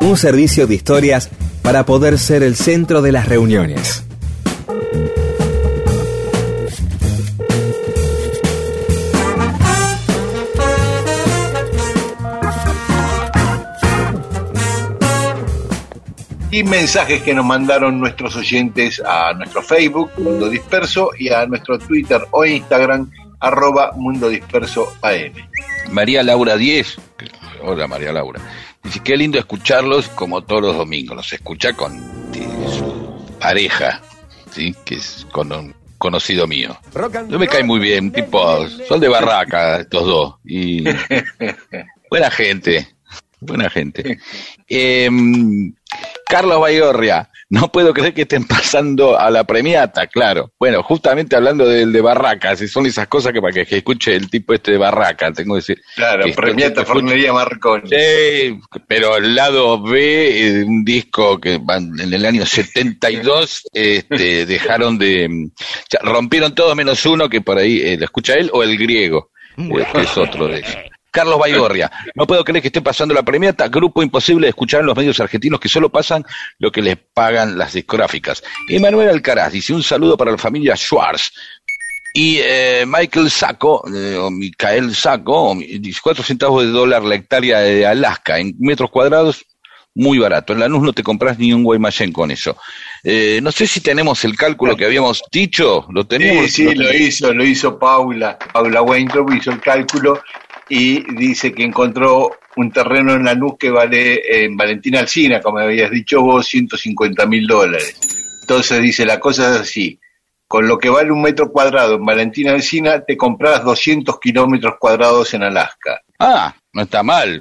Un servicio de historias para poder ser el centro de las reuniones. y mensajes que nos mandaron nuestros oyentes a nuestro Facebook, Mundo Disperso, y a nuestro Twitter o Instagram, arroba Mundo Disperso AM. María Laura 10, hola María Laura, dice, qué lindo escucharlos como todos los domingos, los escucha con eh, su pareja, ¿sí? que es con un conocido mío. No me cae muy bien, tipo, son de barraca estos dos, y [LAUGHS] buena gente, buena gente. Em, Carlos Baigorria, no puedo creer que estén [LAUGHS] pasando a la premiata, claro. Bueno, justamente hablando del de Barracas, y son esas cosas que para que, escuche el tipo este de Barraca, tengo que decir. Claro, que premiata Fornería Marconi. Sí, pero el lado B de un disco que van- en el año 72 este, [LAUGHS] dejaron de... rompieron todos menos uno que por ahí eh, lo escucha él o el griego, eh, que es otro de ellos. Carlos [LAUGHS] Baigorria, no puedo creer que esté pasando la premiata, grupo imposible de escuchar en los medios argentinos que solo pasan lo que les pagan las discográficas. Y Manuel Alcaraz dice un saludo para la familia Schwartz. Y eh, Michael Saco, eh, o Micael Saco, o mi- dice 4 centavos de dólar la hectárea de Alaska, en metros cuadrados, muy barato. En Lanús no te compras ni un Guaymallén con eso. Eh, no sé si tenemos el cálculo que habíamos dicho, lo Sí, tenemos. sí, lo hizo, lo hizo Paula. Paula Weintraub hizo el cálculo y dice que encontró un terreno en Lanús que vale en Valentina Alcina, como habías dicho vos, 150 mil dólares. Entonces dice, la cosa es así, con lo que vale un metro cuadrado en Valentina Alcina, te compras 200 kilómetros cuadrados en Alaska. Ah, no está mal.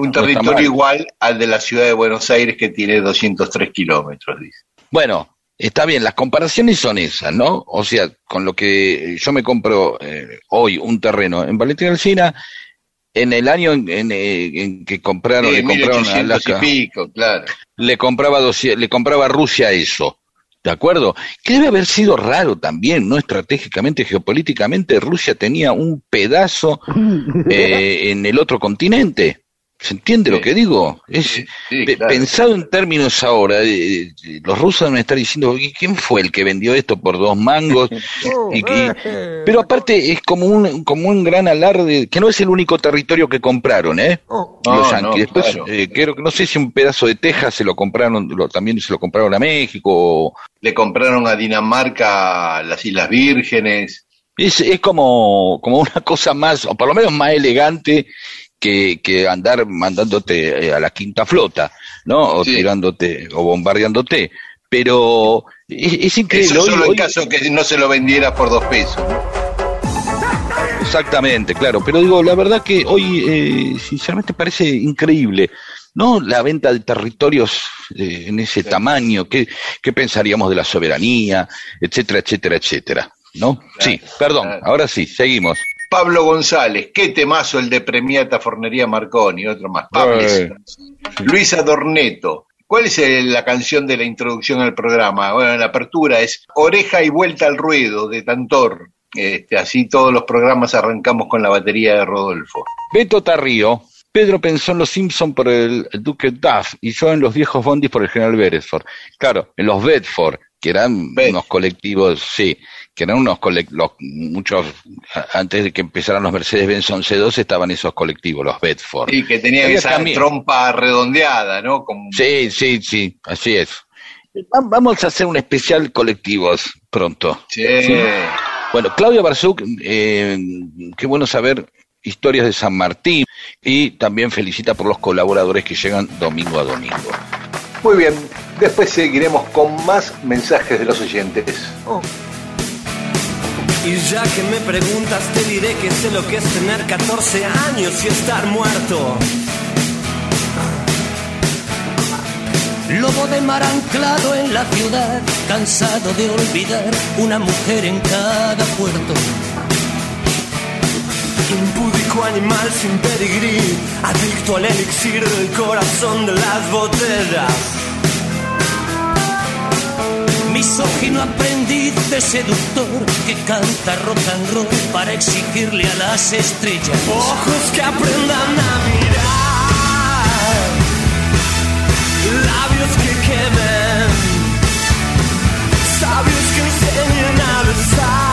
Un territorio igual al de la ciudad de Buenos Aires que tiene 203 kilómetros, dice. Bueno, está bien, las comparaciones son esas, ¿no? O sea, con lo que yo me compro eh, hoy un terreno en Valentina Alcina, en el año en, en, eh, en que compraron, Sí, le compraron a 1800 Alaska, y pico, claro. le compraba 200 le compraba a Rusia eso. ¿De acuerdo? Que debe haber sido raro también, ¿no? Estratégicamente, geopolíticamente, Rusia tenía un pedazo [LAUGHS] eh, en el otro continente. ¿Se entiende lo que digo? Es, Sí, sí, pe- claro. Pensado en términos ahora, eh, eh, los rusos deben estar diciendo, "¿Y ¿quién fue el que vendió esto por dos mangos? [LAUGHS] Y- y- pero aparte es como un, como un gran alarde, que no es el único territorio que compraron, ¿eh? los No, yanquis. no, Después, claro. eh, creo que no sé si un pedazo de Texas se lo compraron, lo- también se lo compraron a México. o- le compraron a Dinamarca las Islas Vírgenes. Es, es como, como una cosa más, o por lo menos más elegante que, que andar mandándote eh, a la quinta flota, ¿no? O Sí. tirándote, o bombardeándote. Pero es, es increíble. Eso Hoy- solo en hoy- caso que no se lo vendiera por dos pesos. Exactamente, claro. Pero digo, la verdad que hoy, eh, sinceramente, parece increíble, ¿no? La venta de territorios eh, en ese tamaño, ¿qué, ¿qué pensaríamos de la soberanía, etcétera, etcétera, etcétera? ¿No? sí, perdón, claro. ahora sí, seguimos. Pablo González, qué temazo el de Premiata Fornería Marconi, otro más. Pablo. Eh. Luisa Dorneto. ¿Cuál es el- la canción de la introducción al programa? Bueno, la apertura es Oreja y Vuelta al Ruedo de Tantor. Este, así todos los programas arrancamos con la batería de Rodolfo. Beto Tarrío, Pedro pensó en los Simpson por el Duque Duff y yo en los viejos bondis por el General Beresford. Claro, en los Bedford, que eran Bedford. unos colectivos, sí, que eran unos colectivos, muchos, antes de que empezaran los Mercedes-Benz 11-2 estaban esos colectivos, los Bedford. Y que tenían Había esa también- trompa redondeada, ¿no? Como- Sí, sí, sí, así es. Va- Vamos a hacer un especial colectivos pronto. Sí. Bueno, Claudia Barzuk, eh, qué bueno saber historias de San Martín y también felicita por los colaboradores que llegan domingo a domingo. Muy bien, después seguiremos con más mensajes de los oyentes. Y ya que me preguntas, te diré que sé lo que es tener 14 años y estar muerto. Lobo de mar anclado en la ciudad, cansado de olvidar una mujer en cada puerto. Impúdico animal sin pedigrí, adicto al elixir del corazón de las botellas. Misógino aprendiz de seductor que canta rock and roll para exigirle a las estrellas. Ojos que aprendan a mirar, labios que quemen, sabios que enseñen a besar.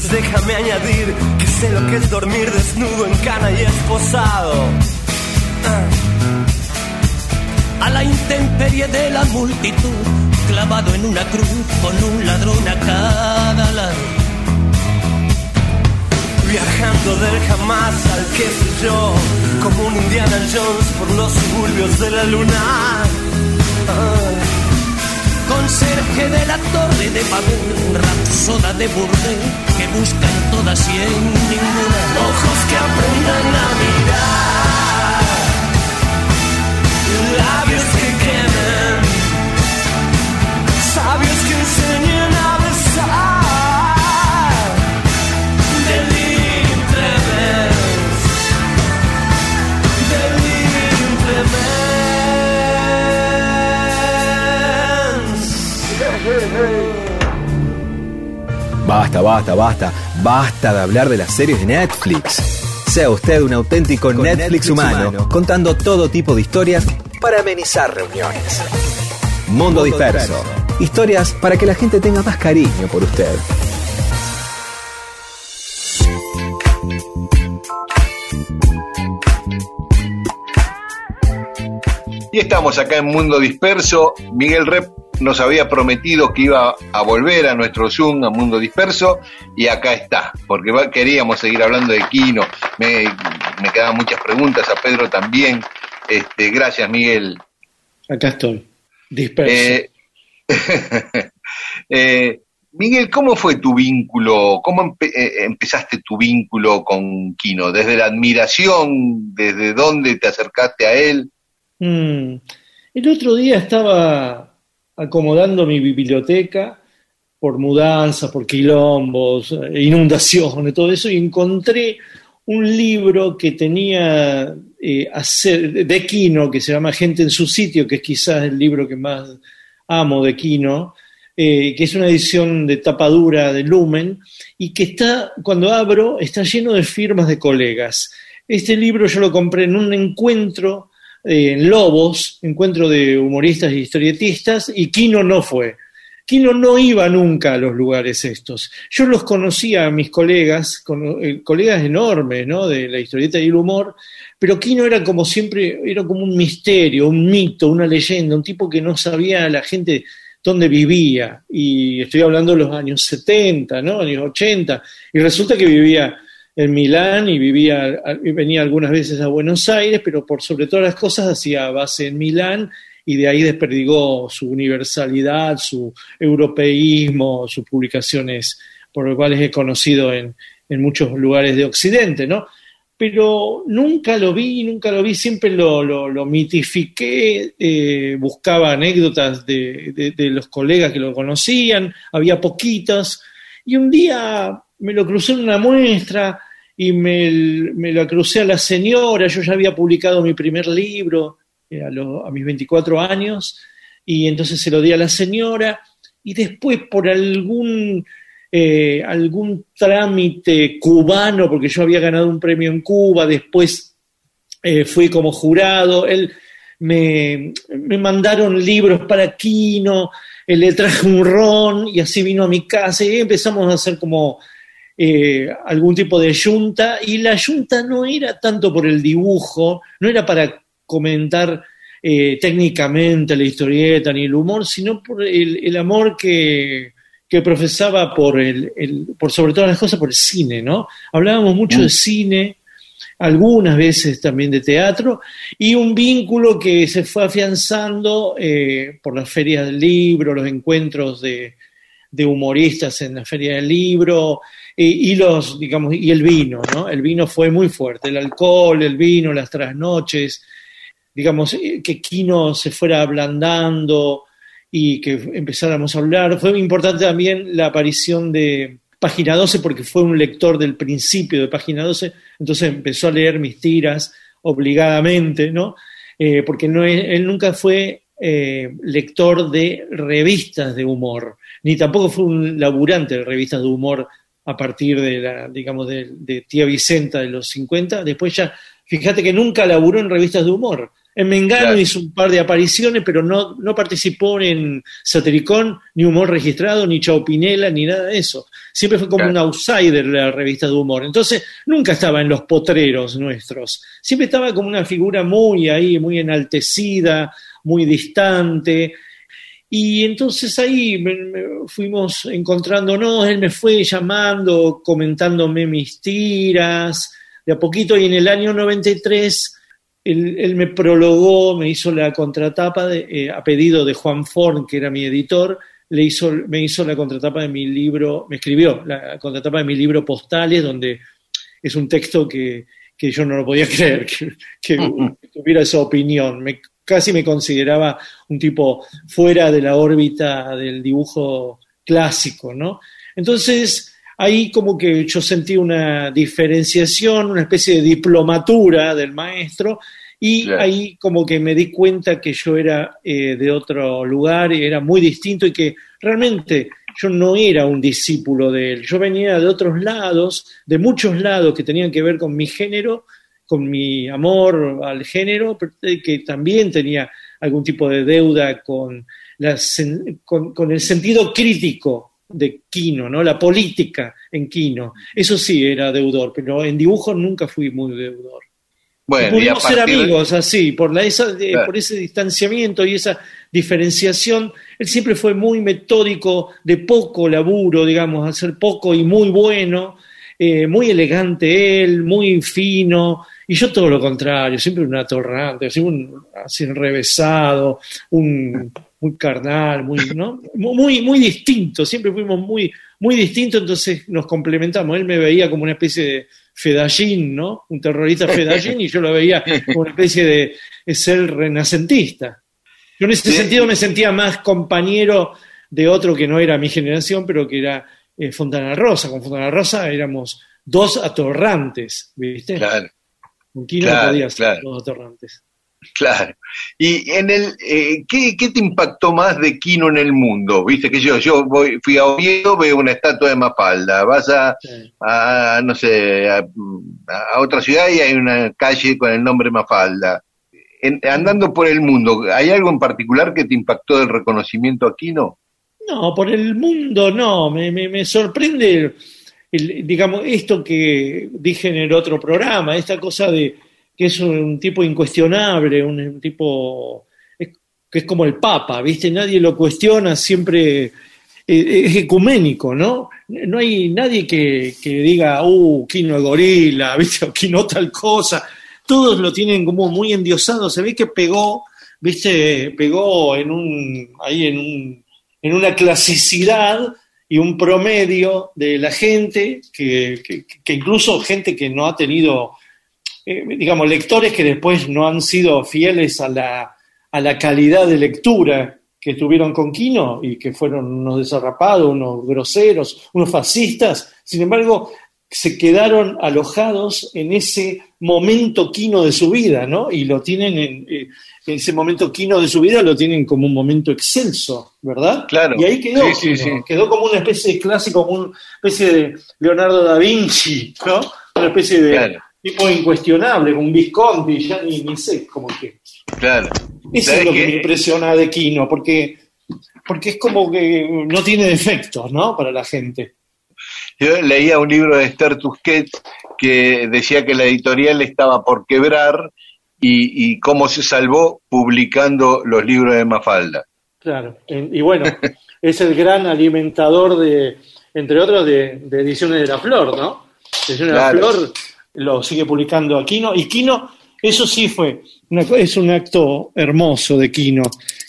Déjame añadir que sé lo que es dormir desnudo en cana y esposado. Ah. A la intemperie de la multitud, clavado en una cruz con un ladrón a cada lado. Viajando del jamás al que sé yo, como un Indiana Jones por los suburbios de la luna. Ah. Conserje de la torre de Babel, rapsoda de burdel que busca en todas y en ninguna. Ojos que aprendan a mirar, labios Basta, basta, basta. Basta de hablar de las series de Netflix. Sea usted un auténtico Netflix, humano, contando todo tipo de historias para amenizar reuniones. Mundo Disperso. Historias para que la gente tenga más cariño por usted. Y estamos acá en Mundo Disperso. Miguel Rep nos había prometido que iba a volver a nuestro Zoom, a Mundo Disperso, y acá está, porque queríamos seguir hablando de Kino. Me, me quedaban muchas preguntas, a Pedro también. Este, gracias, Miguel. Acá estoy, disperso. Eh, [LAUGHS] eh, Miguel, ¿cómo fue tu vínculo? ¿Cómo empe- eh, empezaste tu vínculo con Kino? ¿Desde la admiración? ¿Desde dónde te acercaste a él? Mm. El otro día estaba acomodando mi biblioteca por mudanza, por quilombos, eh, inundaciones, todo eso, y encontré un libro que tenía eh, de Quino, que se llama Gente en su sitio, que es quizás el libro que más amo de Quino, eh, que es una edición de tapa dura de Lumen, y que está, cuando abro, está lleno de firmas de colegas. Este libro yo lo compré en un encuentro en Lobos, encuentro de humoristas y historietistas, y Kino no fue. Kino no iba nunca a los lugares estos. Yo los conocía a mis colegas, eh, colegas enormes, ¿no? De la historieta y el humor, pero Kino era como siempre, era como un misterio, un mito, una leyenda, un tipo que no sabía la gente dónde vivía. Y estoy hablando de los años 70, ¿no? Años 80. Y resulta que vivía en Milán y vivía, y venía algunas veces a Buenos Aires, pero por sobre todas las cosas hacía base en Milán y de ahí desperdigó su universalidad, su europeísmo, sus publicaciones por las cuales es conocido en, en muchos lugares de Occidente, ¿no? Pero nunca lo vi, nunca lo vi, siempre lo, lo, lo mitifiqué, eh, buscaba anécdotas de, de los colegas que lo conocían, había poquitas, y un día me lo crucé en una muestra y me, me lo crucé a la señora, yo ya había publicado mi primer libro eh, a, mis 24 años, y entonces se lo di a la señora, y después por algún, eh, algún trámite cubano, porque yo había ganado un premio en Cuba, después eh, fui como jurado, él me, me mandaron libros para Quino, eh, le traje un ron y así vino a mi casa y empezamos a hacer como eh, algún tipo de yunta y la yunta no era tanto por el dibujo, no era para comentar eh, técnicamente la historieta ni el humor, sino por el, el amor que, que, profesaba por, el, el, por sobre todas las cosas por el cine, ¿no? Hablábamos mucho mm. de cine, algunas veces también de teatro, y un vínculo que se fue afianzando eh, por las ferias del libro, los encuentros de, de humoristas en la feria del libro, y, los, digamos, y el vino, ¿no? El vino fue muy fuerte, el alcohol, el vino, las trasnoches, digamos, que Kino se fuera ablandando y que empezáramos a hablar. Fue importante también la aparición de Página 12 porque fue un lector del principio de Página 12, entonces empezó a leer mis tiras obligadamente, ¿no? Eh, porque no él nunca fue eh, lector de revistas de humor, ni tampoco fue un laburante de revistas de humor a partir de la, digamos, de, de Tía Vicenta de los 50. Después ya, fíjate que nunca laburó en revistas de humor. En Mengano Claro. hizo un par de apariciones, pero no, no participó en Satiricón, ni Humor Registrado, ni Chaupinela, ni nada de eso. Siempre fue como Claro. un outsider de la revista de humor. Entonces, nunca estaba en los potreros nuestros. Siempre estaba como una figura muy ahí, muy enaltecida, muy distante. Y entonces ahí me- me fuimos encontrándonos, él me fue llamando, comentándome mis tiras, de a poquito, y en el año 93 él, él me prologó, me hizo la contratapa de- eh, a pedido de Juan Forn, que era mi editor, le hizo, me hizo la contratapa de mi libro, me escribió la contratapa de mi libro Postales, donde es un texto que, que yo no lo podía [LAUGHS] creer, que, que [LAUGHS] tuviera esa opinión. Me, casi me consideraba un tipo fuera de la órbita del dibujo clásico, ¿no? Entonces, ahí como que yo sentí una diferenciación, una especie de diplomatura del maestro, y Claro. ahí como que me di cuenta que yo era eh, de otro lugar, y era muy distinto y que realmente yo no era un discípulo de él, yo venía de otros lados, de muchos lados que tenían que ver con mi género, con mi amor al género, pero que también tenía algún tipo de deuda con, la con, con el sentido crítico de Quino, ¿no? la política en Quino. Eso sí era deudor, pero en dibujo nunca fui muy deudor. Bueno, y Pudimos ser de- amigos así, por, la, esa, de- Claro. por ese distanciamiento y esa diferenciación. Él siempre fue muy metódico, de poco laburo, digamos, hacer poco y muy bueno, eh, muy elegante él, muy fino, y yo todo lo contrario, siempre un atorrante, siempre un así enrevesado, un muy carnal, muy, ¿no? muy, muy distinto, siempre fuimos muy, muy distintos, entonces nos complementamos. Él me veía como una especie de fedallín, ¿no? Un terrorista fedallín, y yo lo veía como una especie de, de ser renacentista. Yo en ese sentido me sentía más compañero de otro que no era mi generación, pero que era eh, Fontana Rosa. Con Fontana Rosa éramos dos atorrantes, ¿viste? Claro, Con Quino claro, no podía ser claro. dos atorrantes. claro. Y en el, eh, ¿qué, qué te impactó más de Quino en el mundo? Viste que yo, yo voy, fui a Oviedo, veo una estatua de Mafalda, vas a, Sí. a, no sé, a, a otra ciudad y hay una calle con el nombre Mafalda. En- andando por el mundo, ¿hay algo en particular que te impactó del reconocimiento a Quino? No, por el mundo no, me, me, me sorprende, el- digamos, esto que dije en el otro programa, esta cosa de que es un tipo incuestionable, un, tipo que es como el Papa, ¿viste? Nadie lo cuestiona, siempre eh, es ecuménico, ¿no? No hay nadie que, que diga, uh, Quino es gorila, [LAUGHS] ¿viste? O Quino tal cosa. Todos lo tienen como muy endiosado. Se ve que pegó, ¿viste? Pegó en un, ahí en un, en una clasicidad y un promedio de la gente, que, que- que incluso gente que no ha tenido, eh, digamos, lectores que después no han sido fieles a la, a la calidad de lectura que tuvieron con Quino y que fueron unos desarrapados, unos groseros, unos fascistas. Sin embargo, se quedaron alojados en ese momento Quino de su vida, ¿no? Y lo tienen en, eh, en ese momento Quino de su vida, lo tienen como un momento excelso, ¿verdad? Claro. Y ahí quedó, Sí, sí, Quino, sí. quedó como una especie de clásico, como una especie de Leonardo da Vinci, ¿no? Una especie de Claro. tipo incuestionable, un Visconti, ya ni, ni sé, como que... Claro. Eso es ¿Sabes lo que qué? me impresiona de Quino, porque, porque es como que no tiene defectos, ¿no? Para la gente. Yo leía un libro de Esther Tusquets que decía que la editorial estaba por quebrar y, y cómo se salvó publicando los libros de Mafalda. Claro. Y bueno, [LAUGHS] es el gran alimentador de, entre otros, de, de Ediciones de la Flor, ¿no? Ediciones Claro. de la Flor lo sigue publicando a Quino. Y Quino, eso sí fue, una es un acto hermoso de Quino.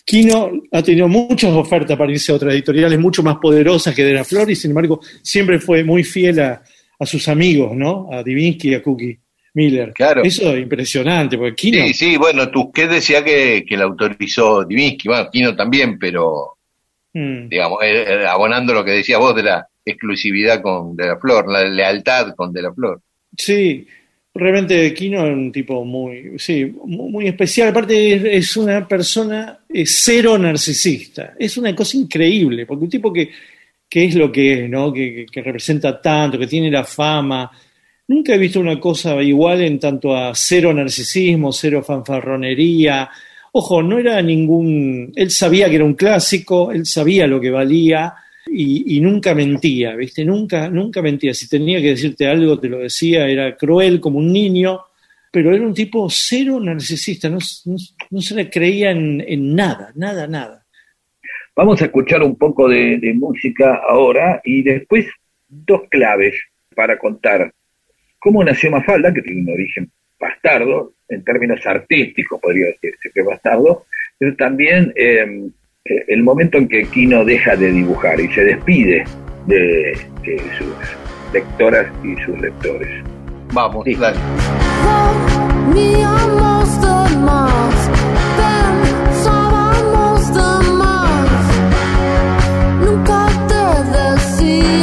Quino ha tenido muchas ofertas para irse a otras editoriales mucho más poderosas que de la Flor y sin embargo siempre fue muy fiel a, a sus amigos, ¿no? A Divinsky y a Cookie Miller. Claro. Eso es impresionante, porque Quino... Sí, sí, bueno, Tusquets decía que, que la autorizó Divinsky, bueno, Quino también, pero Mm. digamos, eh, eh, abonando lo que decías vos de la exclusividad con De la Flor, la lealtad con De la Flor. Sí, realmente Kino es un tipo muy, sí, mu- muy especial. Aparte es, una persona eh, cero narcisista. Es una cosa increíble, porque un tipo que, que es lo que es, ¿no? Que- que representa tanto, que tiene la fama, nunca he visto una cosa igual en tanto a cero narcisismo, cero fanfarronería. Ojo, no era ningún... Él sabía que era un clásico, él sabía lo que valía y, y nunca mentía, ¿viste? Nunca, nunca mentía. Si tenía que decirte algo, te lo decía, era cruel como un niño, pero era un tipo cero narcisista, no, no- se le creía en, nada, nada, nada. Vamos a escuchar un poco de, música ahora y después dos claves para contar cómo nació Mafalda, que tiene un origen bastardo, en términos artísticos podría decirse que bastardo, pero también eh, el momento en que Kino deja de dibujar y se despide de, de sus lectoras y sus lectores. Vamos, Sí. dale. Pensábamos de más. Nunca te decían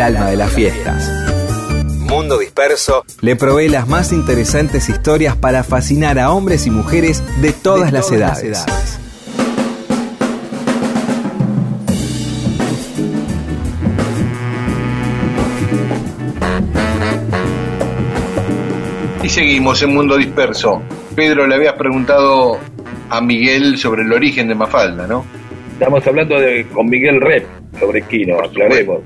el alma de las fiestas. Mundo Disperso le provee las más interesantes historias para fascinar a hombres y mujeres de todas, las, edades. Y seguimos en Mundo Disperso. Pedro, le habías preguntado a Miguel sobre el origen de Mafalda, ¿no? Estamos hablando de, con Miguel Rep sobre Kino, aclaremos.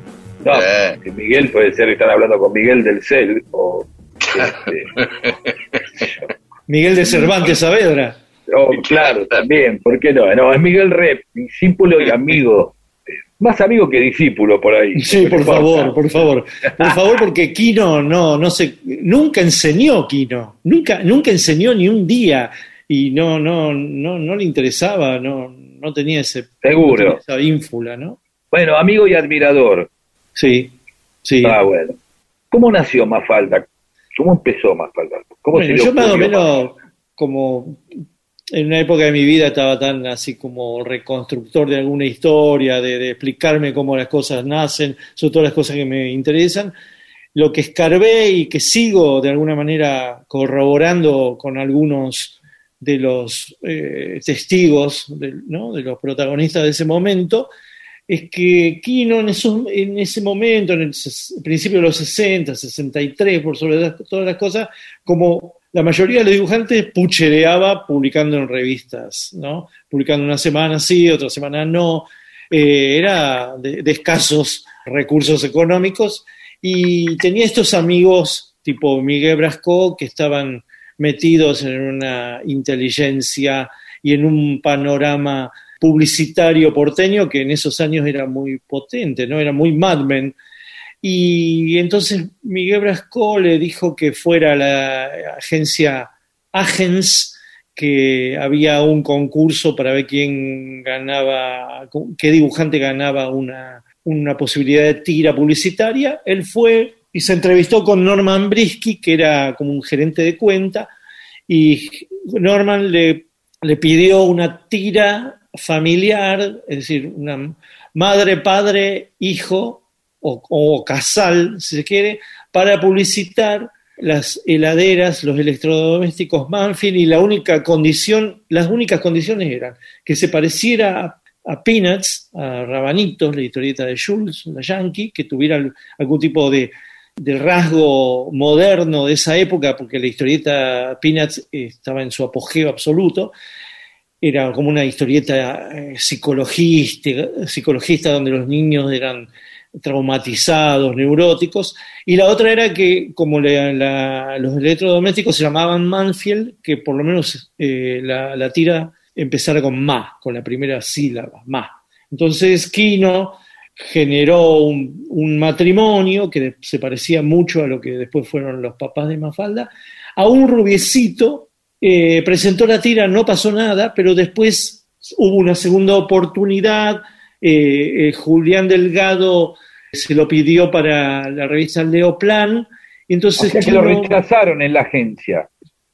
Miguel puede ser que están hablando con Miguel del CEL o este, [LAUGHS] Miguel de Cervantes Saavedra. Oh, claro, también, ¿por qué no? No, es Miguel Rep, discípulo y amigo. Más amigo que discípulo por ahí. Sí, por favor, por favor. Por favor, porque Kino no, no se, nunca enseñó Kino, nunca, nunca enseñó ni un día y no, no, no, no le interesaba, no, no tenía ese, Seguro. no tenía esa ínfula, ¿no? Bueno, amigo y admirador. Sí, sí. Ah, bueno. ¿Cómo nació Mafalda? ¿Cómo empezó Mafalda? ¿Cómo Bueno, se le yo más o menos como en una época de mi vida estaba tan así como reconstructor de alguna historia, de, de explicarme cómo las cosas nacen, sobre todo las cosas que me interesan. Lo que escarbé y que sigo de alguna manera corroborando con algunos de los eh, testigos, de, ¿no? de los protagonistas de ese momento, es que Kino en, esos- en ese momento, en el principio de los 60, 63, por sobre todas las cosas, como la mayoría de los dibujantes puchereaba publicando en revistas, ¿no? Publicando una semana sí, otra semana no. Eh, era de, de escasos recursos económicos y tenía estos amigos tipo Miguel Brasco que estaban metidos en una inteligencia y en un panorama publicitario porteño que en esos años era muy potente, ¿no? Era muy Mad Men. Y entonces Miguel Brasco le dijo que fuera la agencia Agens que había un concurso para ver quién ganaba, qué dibujante ganaba una, una posibilidad de tira publicitaria. Él fue y se entrevistó con Norman Brisky, que era como un gerente de cuenta, y Norman le, le pidió una tira familiar, es decir, una madre, padre, hijo o, casal, si se quiere, para publicitar las heladeras, los electrodomésticos Manfield y la única condición, las únicas condiciones eran que se pareciera a, Peanuts, a Rabanitos, la historieta de Jules, la Yankee, que tuviera algún tipo de rasgo moderno de esa época, porque la historieta Peanuts estaba en su apogeo absoluto, era como una historieta eh, psicologista, psicologista donde los niños eran traumatizados, neuróticos, y la otra era que como la- los electrodomésticos se llamaban Manfield, que por lo menos eh, la, la tira empezara con ma, con la primera sílaba, ma. Entonces Kino generó un, un matrimonio que se parecía mucho a lo que después fueron los papás de Mafalda, a un rubiecito, eh, presentó la tira, no pasó nada, pero después hubo una segunda oportunidad, eh, eh, Julián Delgado se lo pidió para la revista Leoplan, y entonces O sea que lo rechazaron en la agencia.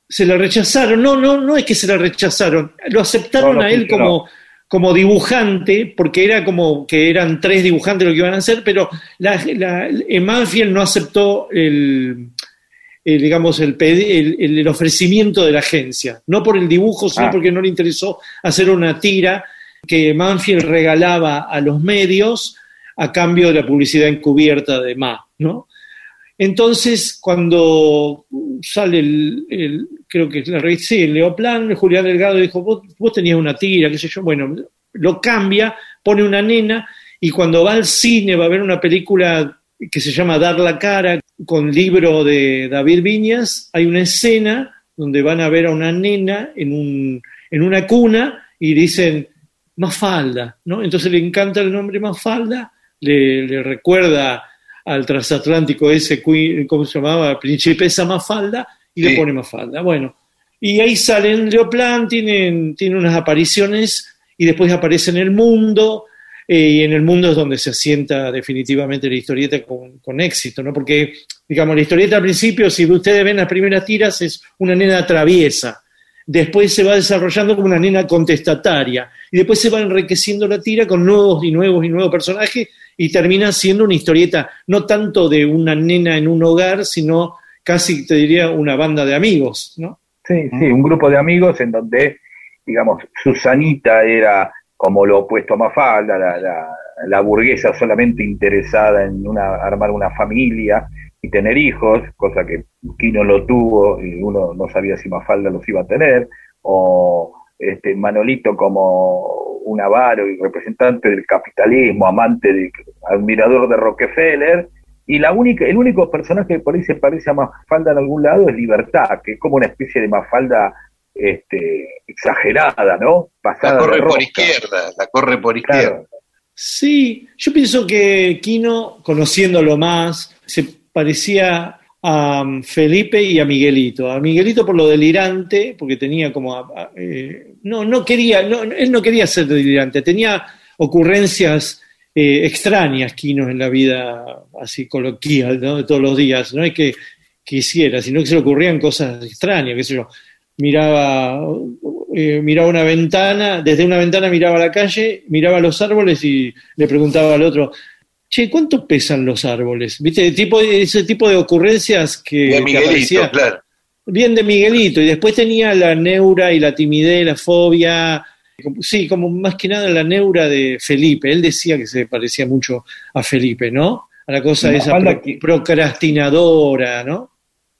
se la rechazaron. No, no, no es que se la rechazaron. Lo aceptaron No, no a él como, como dibujante, porque era como que eran tres dibujantes lo que iban a hacer, pero la, la, Manfield no aceptó el, el, digamos, el, el, el- el ofrecimiento de la agencia. No por el dibujo, sino Ah. porque no le interesó hacer una tira que Manfield regalaba a los medios a cambio de la publicidad encubierta de Ma, ¿no? Entonces, cuando sale el, el- creo que es la revista, sí, el Leoplan, Julián Delgado dijo, vos, vos tenías una tira, qué sé yo, bueno, lo cambia, pone una nena, y cuando va al cine va a ver una película que se llama Dar la cara, con libro de David Viñas, hay una escena donde van a ver a una nena en, un, en una cuna y dicen Mafalda, ¿no? Entonces le encanta el nombre Mafalda, le, le recuerda al transatlántico ese, ¿cómo se llamaba? Principesa Mafalda, y le pone Mafalda. Bueno, y ahí salen Leoplan, tienen, tienen unas apariciones y después aparece en el mundo, y en el mundo es donde se asienta definitivamente la historieta con, con éxito, ¿no? Porque, digamos, la historieta al principio, si ustedes ven las primeras tiras, es una nena traviesa. Después se va desarrollando como una nena contestataria. Y después se va enriqueciendo la tira con nuevos y nuevos y nuevos personajes y termina siendo una historieta no tanto de una nena en un hogar, sino casi, te diría, una banda de amigos, ¿no? Sí, sí, un grupo de amigos en donde, digamos, Susanita era como lo opuesto a Mafalda, la, la, burguesa solamente interesada en una, armar una familia y tener hijos, cosa que Quino lo tuvo y uno no sabía si Mafalda los iba a tener, o este, Manolito como un avaro y representante del capitalismo, amante, de, admirador de Rockefeller, y la única, el único personaje que por ahí se parece a Mafalda en algún lado es Libertad, que es como una especie de Mafalda este, exagerada, ¿no? Pasada La de corre por izquierda, la corre por izquierda. Claro. Sí, yo pienso que Quino, conociéndolo más, se parecía a um, Felipe y a Miguelito. A Miguelito por lo delirante, porque tenía como... a- a- eh, no, no quería, no, él no quería ser delirante, tenía ocurrencias eh, extrañas, Quino, en la vida así coloquial, ¿no? De todos los días. No es que quisiera, sino que se le ocurrían cosas extrañas, qué sé yo. Miraba, eh, miraba una ventana, desde una ventana miraba la calle, miraba los árboles y le preguntaba al otro, che, ¿cuánto pesan los árboles? ¿Viste? Tipo, ese tipo de ocurrencias que, De Miguelito, claro. bien de Miguelito, y después tenía la neura y la timidez, la fobia, como- sí, como más que nada la neura de Felipe. Él decía que se parecía mucho a Felipe, ¿no? A la cosa esa Mafalda pro- que- procrastinadora, ¿no?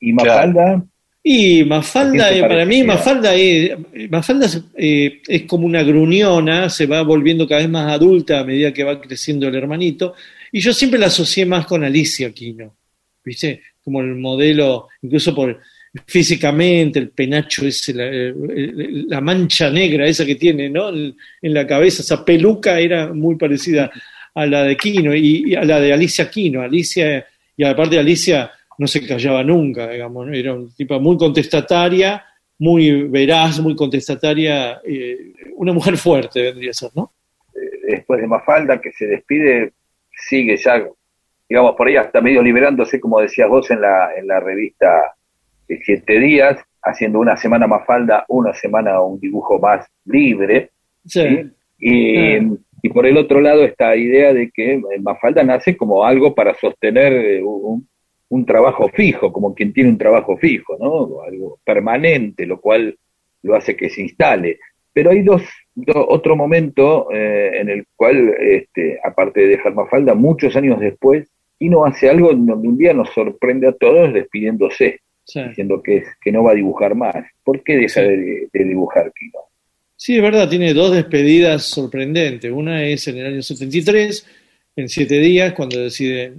Y Mafalda, Y Mafalda, ¿A quién eh, para mí? Mafalda, es, Mafalda es, eh, es como una gruñona, se va volviendo cada vez más adulta a medida que va creciendo el hermanito. Y yo siempre la asocié más con Alicia Aquino, ¿viste? Como el modelo, incluso por físicamente, el penacho ese, la, el- la mancha negra esa que tiene, ¿no? En, en la cabeza, esa peluca era muy parecida a la de Quino y, y a la de Alicia Quino. Alicia, y aparte Alicia no se callaba nunca, digamos, ¿no? era un tipo muy contestataria muy veraz, muy contestataria, eh, una mujer fuerte vendría a ser, ¿no? después de Mafalda, que se despide, sigue ya, digamos, por ahí hasta medio liberándose, como decías vos en la, en la revista de Siete Días, haciendo una semana Mafalda, una semana un dibujo más libre. Sí. Y, y por el otro lado, esta idea de que Mafalda nace como algo para sostener eh, un, un trabajo fijo, como quien tiene un trabajo fijo, ¿no? Algo permanente, lo cual lo hace que se instale. Pero hay dos, do- otro momento eh, en el cual, este, aparte de dejar Mafalda, muchos años después, Kino hace algo donde un día nos sorprende a todos despidiéndose, Sí. diciendo que, que no va a dibujar más. ¿Por qué deja Sí. de, de dibujar Kino? Sí, es verdad, tiene dos despedidas sorprendentes. Una es en el año 73, en siete días, cuando decide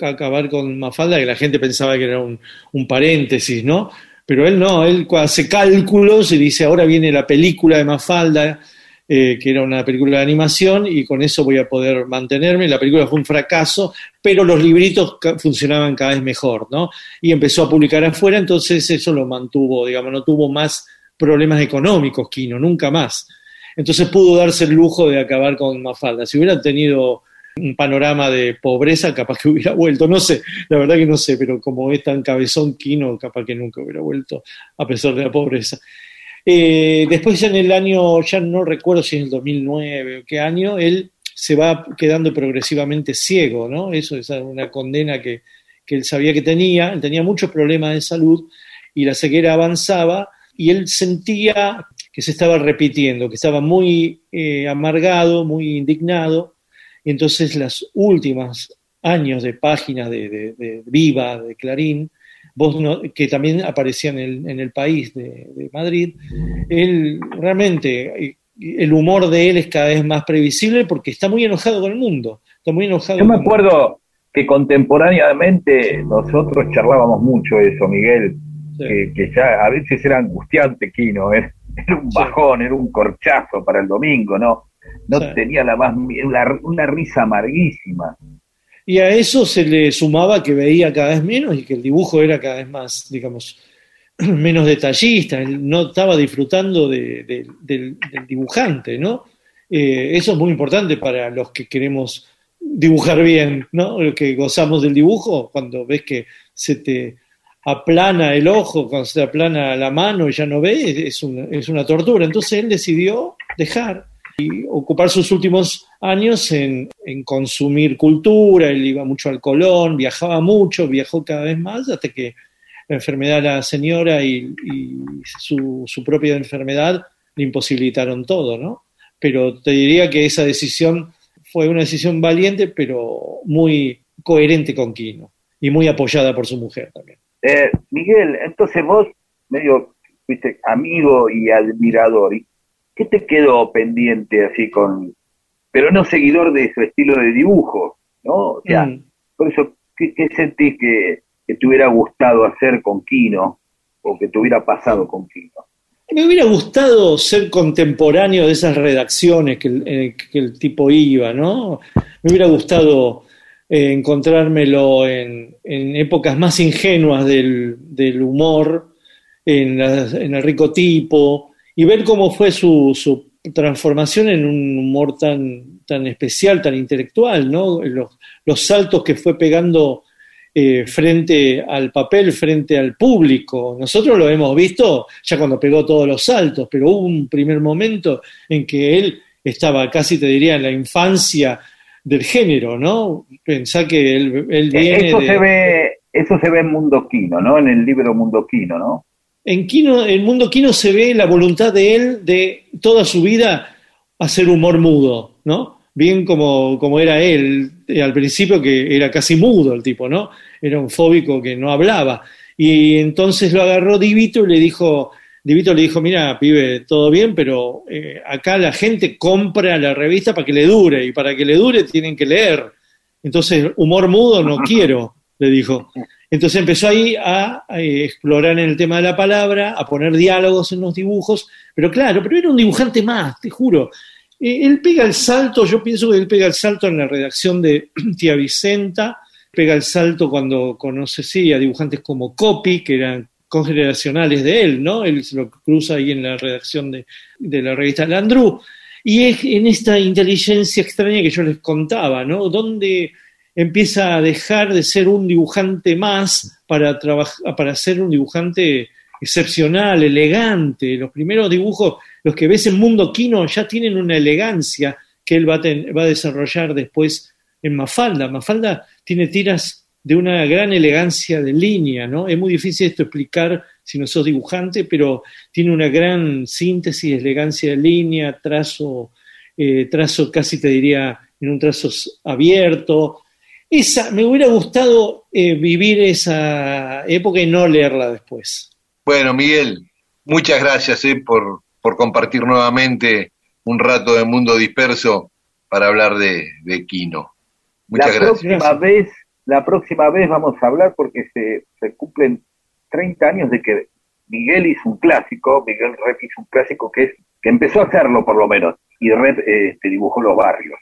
acabar con Mafalda, que la gente pensaba que era un, un paréntesis, ¿no? Pero él no, él hace cálculos y dice, ahora viene la película de Mafalda, eh, que era una película de animación, y con eso voy a poder mantenerme. La película fue un fracaso, pero los libritos funcionaban cada vez mejor, ¿no? Y empezó a publicar afuera, entonces eso lo mantuvo, digamos, no tuvo más problemas económicos, Kino, nunca más. Entonces pudo darse el lujo de acabar con Mafalda. Si hubiera tenido un panorama de pobreza, capaz que [LAUGHS] hubiera vuelto. No sé, la verdad que no sé, pero como es tan cabezón Kino, capaz que nunca hubiera vuelto, a pesar de la pobreza. Eh, después en el año, ya no recuerdo si en el 2009 o qué año, él se va quedando progresivamente ciego, ¿no? Eso es una condena que, que él sabía que tenía, él tenía muchos problemas de salud y la ceguera avanzaba y él sentía que se estaba repitiendo, que estaba muy eh, amargado, muy indignado, entonces las últimas años de páginas de, de- de Viva, de Clarín, vos no- que también aparecían en el, en el país de, de Madrid, él realmente, eh, el humor de él es cada vez más previsible porque está muy enojado con el mundo, está muy enojado. Yo me acuerdo que contemporáneamente nosotros charlábamos mucho eso, Miguel, Sí. que, que ya a veces era angustiante Kino, ¿eh? [LAUGHS] era un Sí. bajón, era un corchazo para el domingo, ¿no? No tenía la más una, una risa amarguísima. Y a eso se le sumaba que veía cada vez menos y que el dibujo era cada vez más, digamos, [CLEARS THROAT] menos detallista. Él no estaba disfrutando de- de- del, del dibujante, ¿no? Eh, eso es muy importante para los que queremos dibujar bien, ¿no? Los que gozamos del dibujo, cuando ves que se te aplana el ojo, cuando se te aplana la mano y ya no ves, es una, es una tortura. Entonces él decidió dejar y ocupar sus últimos años en, en consumir cultura, él iba mucho al Colón, viajaba mucho, viajó cada vez más hasta que la enfermedad de la señora y, su, su propia enfermedad le imposibilitaron todo, ¿no? Pero te diría que esa decisión fue una decisión valiente, pero muy coherente con Quino y muy apoyada por su mujer también. Eh, Miguel, entonces vos, medio, fuiste amigo y admirador, ¿y ¿qué te quedó pendiente así con, pero no seguidor de su estilo de dibujo, ¿no? O sea, Mm. por eso, ¿qué, qué sentís que, que te hubiera gustado hacer con Kino o que te hubiera pasado con Kino? Me hubiera gustado ser contemporáneo de esas redacciones que el, eh, que el tipo iba, ¿no? Me hubiera gustado eh, encontrármelo en, en épocas más ingenuas del, del humor, en, en el rico tipo, y ver cómo fue su, su transformación en un humor tan, tan especial, tan intelectual, ¿no? Los, los saltos que fue pegando eh, frente al papel, frente al público. Nosotros lo hemos visto ya cuando pegó todos los saltos, pero hubo un primer momento en que él estaba casi, te diría, en la infancia del género, ¿no? Pensá que él, él viene Eh, Eso de- se ve, eso se ve en Mundo Kino, ¿no? En el libro Mundo Kino, ¿no? En Kino, el mundo Kino se ve la voluntad de él de toda su vida hacer humor mudo, ¿no? Bien como, como era él eh, al principio, que era casi mudo el tipo, ¿no? Era un fóbico que no hablaba. Y entonces lo agarró Divito y le dijo, Divito le dijo, mira, pibe, todo bien, pero eh, acá la gente compra la revista para que le dure, y para que le dure tienen que leer. Entonces, humor mudo no quiero, le dijo. Entonces empezó ahí a, eh, explorar en el tema de la palabra, a poner diálogos en los dibujos, pero claro, pero era un dibujante más, te juro. Eh, él pega el salto, yo pienso que él pega el salto en la redacción de [CLEARS THROAT] Tía Vicenta, pega el salto cuando conoce, sí, a dibujantes como Copy, que eran congeneracionales de él, ¿no? Él se lo cruza ahí en la redacción de, de la revista Landru. Y es en esta inteligencia extraña que yo les contaba, ¿no? Donde empieza a dejar de ser un dibujante más para, para ser un dibujante excepcional, elegante. Los primeros dibujos, los que ves en Mundo Kino, ya tienen una elegancia que él va a, va a desarrollar después en Mafalda. Mafalda tiene tiras de una gran elegancia de línea, ¿no? Es muy difícil esto explicar si no sos dibujante, pero tiene una gran síntesis, elegancia de línea, trazo, eh, trazo casi te diría en un trazo abierto. Esa, me hubiera gustado eh, vivir esa época y no leerla después. Bueno, Miguel, muchas gracias eh, por, por compartir nuevamente un rato de mundo disperso para hablar de, de Kino. Muchas la gracias. próxima vez, la próxima vez vamos a hablar porque se, se cumplen 30 años de que Miguel hizo un clásico, Miguel Rep hizo un clásico que es, que empezó a hacerlo por lo menos, y Rep eh, este, dibujó los barrios.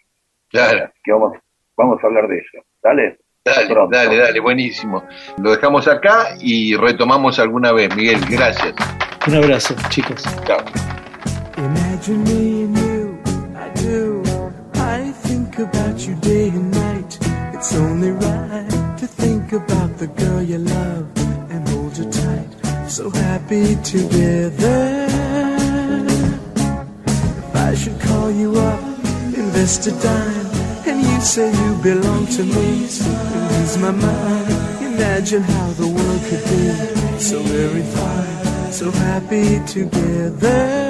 Claro. Que vamos, vamos a hablar de eso. Dale. Dale, Pronto. dale, dale, buenísimo. Lo dejamos acá y retomamos alguna vez, Miguel. Gracias. Un abrazo, chicos. Chao. Imagine me and you, I do. I think about you day and night. It's only right to think about the girl you love and hold her tight. So happy together. If I should call you up, invest a dime, you say you belong to me, I lose my mind. Imagine how the world could be so very fine, so happy together.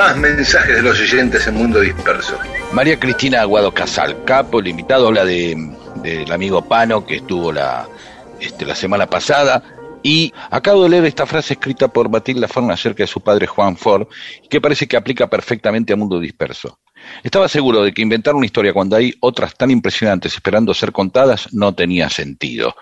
Más mensajes de los oyentes en Mundo Disperso. María Cristina Aguado Casal, capo, el invitado habla de, del amigo Pano que estuvo la, este, la semana pasada. Y acabo de leer esta frase escrita por Matilda Forna acerca de su padre Juan Ford, que parece que aplica perfectamente a Mundo Disperso. Estaba seguro de que inventar una historia cuando hay otras tan impresionantes esperando ser contadas no tenía sentido.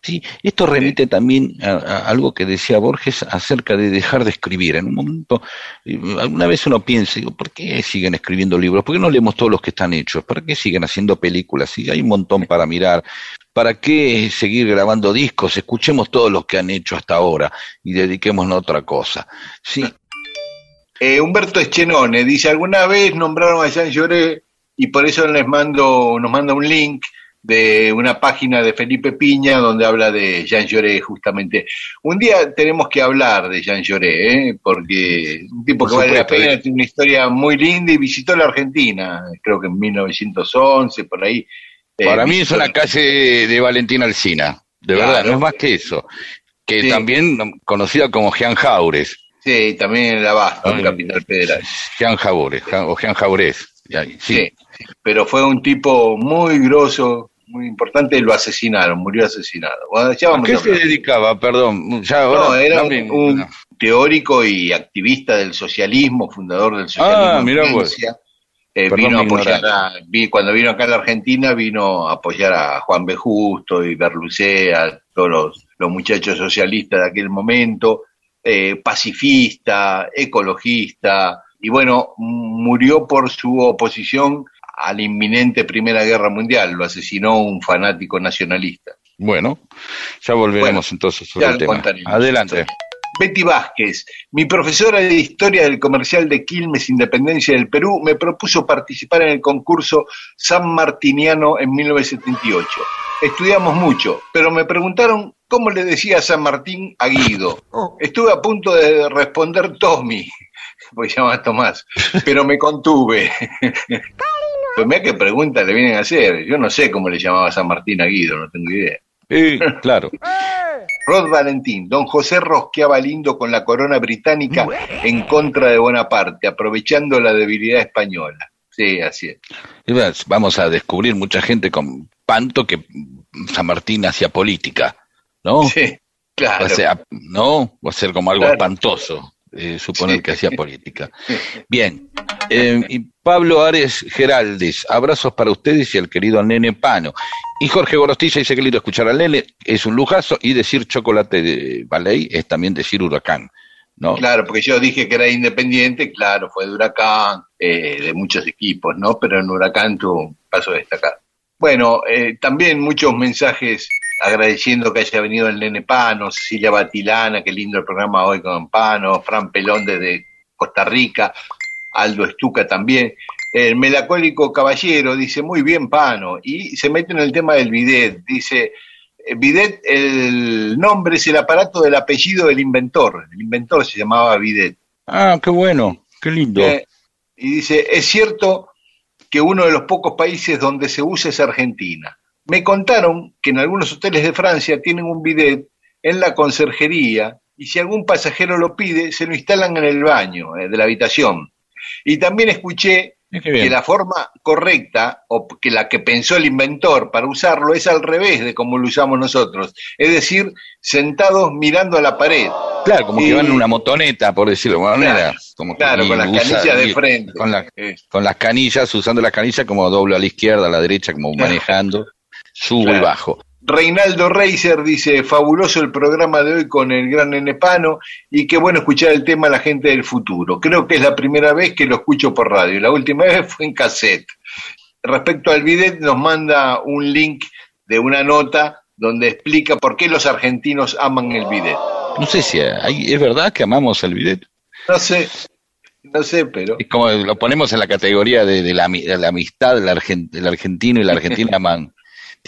Sí, esto remite también a, a algo que decía Borges acerca de dejar de escribir. En un momento, eh, alguna vez uno piensa, digo, ¿por qué siguen escribiendo libros? ¿Por qué no leemos todos los que están hechos? ¿Para qué siguen haciendo películas? Si hay un montón para mirar. ¿Para qué seguir grabando discos? Escuchemos todos los que han hecho hasta ahora y dediquémonos a otra cosa. Sí, Eh, Humberto Eschenone dice, alguna vez nombraron a Jean Lloré y por eso les mando, nos manda un link de una página de Felipe Piña donde habla de Jean Lloré justamente. Un día tenemos que hablar de Jean Lloré, ¿eh? porque un tipo Por que vale la pena, ¿eh? tiene una historia muy linda y visitó la Argentina, creo que en 1911, por ahí. Eh, Para mí es una calle de Valentín Alsina, de Claro. verdad, no es más que eso. Que Sí. también conocida como Jean Jaures. Sí, también en el Abasto, en. Capital Federal. Jean Jaures, Jean- o Jean Jaurés. Sí. Sí, pero fue un tipo muy grosso, muy importante, lo asesinaron, murió asesinado. Bueno, ya ¿A qué a se dedicaba? Perdón. Ya ahora, No, era un, teórico y activista del socialismo, fundador del socialismo. Ah, mirá vos. Eh, vino a apoyar a, cuando vino acá a la Argentina, vino a apoyar a Juan B. Justo y Berlucé, a todos los, los muchachos socialistas de aquel momento, eh, pacifista, ecologista, y bueno, murió por su oposición a la inminente Primera Guerra Mundial, lo asesinó un fanático nacionalista. Bueno, ya volveremos Bueno, entonces sobre ya el tema. Adelante. Betty Vázquez, mi profesora de Historia del Comercial de Quilmes, Independencia del Perú, me propuso participar en el concurso San Martiniano en 1978. Estudiamos mucho, pero me preguntaron cómo le decía San Martín a Guido. Estuve a punto de responder Tommy, [LAUGHS] porque se llama Tomás, pero me contuve. Pues mira qué preguntas le vienen a hacer. Yo no sé cómo le llamaba San Martín a Guido, no tengo idea. Sí, claro. [LAUGHS] Rod Valentín, don José rosqueaba lindo con la corona británica en contra de Bonaparte, aprovechando la debilidad española. Sí, así es. Vamos a descubrir mucha gente con panto que San Martín hacía política, ¿no? Sí, claro. O sea, no, va a ser como algo Claro. espantoso eh, suponer Sí. que hacía política. [LAUGHS] Bien, eh, y Pablo Ares Geraldes, abrazos para ustedes y al querido nene Pano. Y Jorge Gorostilla dice que lindo escuchar al nene, es un lujazo, y decir chocolate de Ballet es también decir huracán, ¿no? Claro, porque yo dije que era independiente, claro, fue de Huracán, eh, de muchos equipos, ¿no? Pero en Huracán tuvo un paso destacado. Bueno, eh, también muchos mensajes agradeciendo que haya venido el nene Pano, Cecilia Batilana, qué lindo el programa hoy con Pano, Fran Pelón desde Costa Rica, Aldo Estuca también. El melacólico caballero dice, muy bien, Pano, y se mete en el tema del bidet, dice, eh, bidet, el nombre es el aparato del apellido del inventor, el inventor se llamaba bidet. Ah, qué bueno, qué lindo. Eh, y dice, es cierto que uno de los pocos países donde se usa es Argentina. Me contaron que en algunos hoteles de Francia tienen un bidet en la conserjería y si algún pasajero lo pide, se lo instalan en el baño eh, de la habitación. Y también escuché que la forma correcta, o que la que pensó el inventor para usarlo, es al revés de como lo usamos nosotros. Es decir, sentados mirando a la pared. Claro, como que van en una motoneta, por decirlo de alguna Claro, manera. Como claro, con las usa- canillas de frente. Con, la- con las canillas, usando las canillas como doblo a la izquierda, a la derecha, como manejando, subo y bajo. Reinaldo Reiser dice, fabuloso el programa de hoy con el gran Nenepano y qué bueno escuchar el tema La gente del futuro. Creo que es la primera vez que lo escucho por radio. La última vez fue en cassette. Respecto al bidet, nos manda un link de una nota donde explica por qué los argentinos aman el bidet. No sé si hay- es verdad que amamos el bidet. No sé, no sé, pero... Es como lo ponemos en la categoría de, de la, ami- de la amistad, el, argen- el argentino y la argentina aman.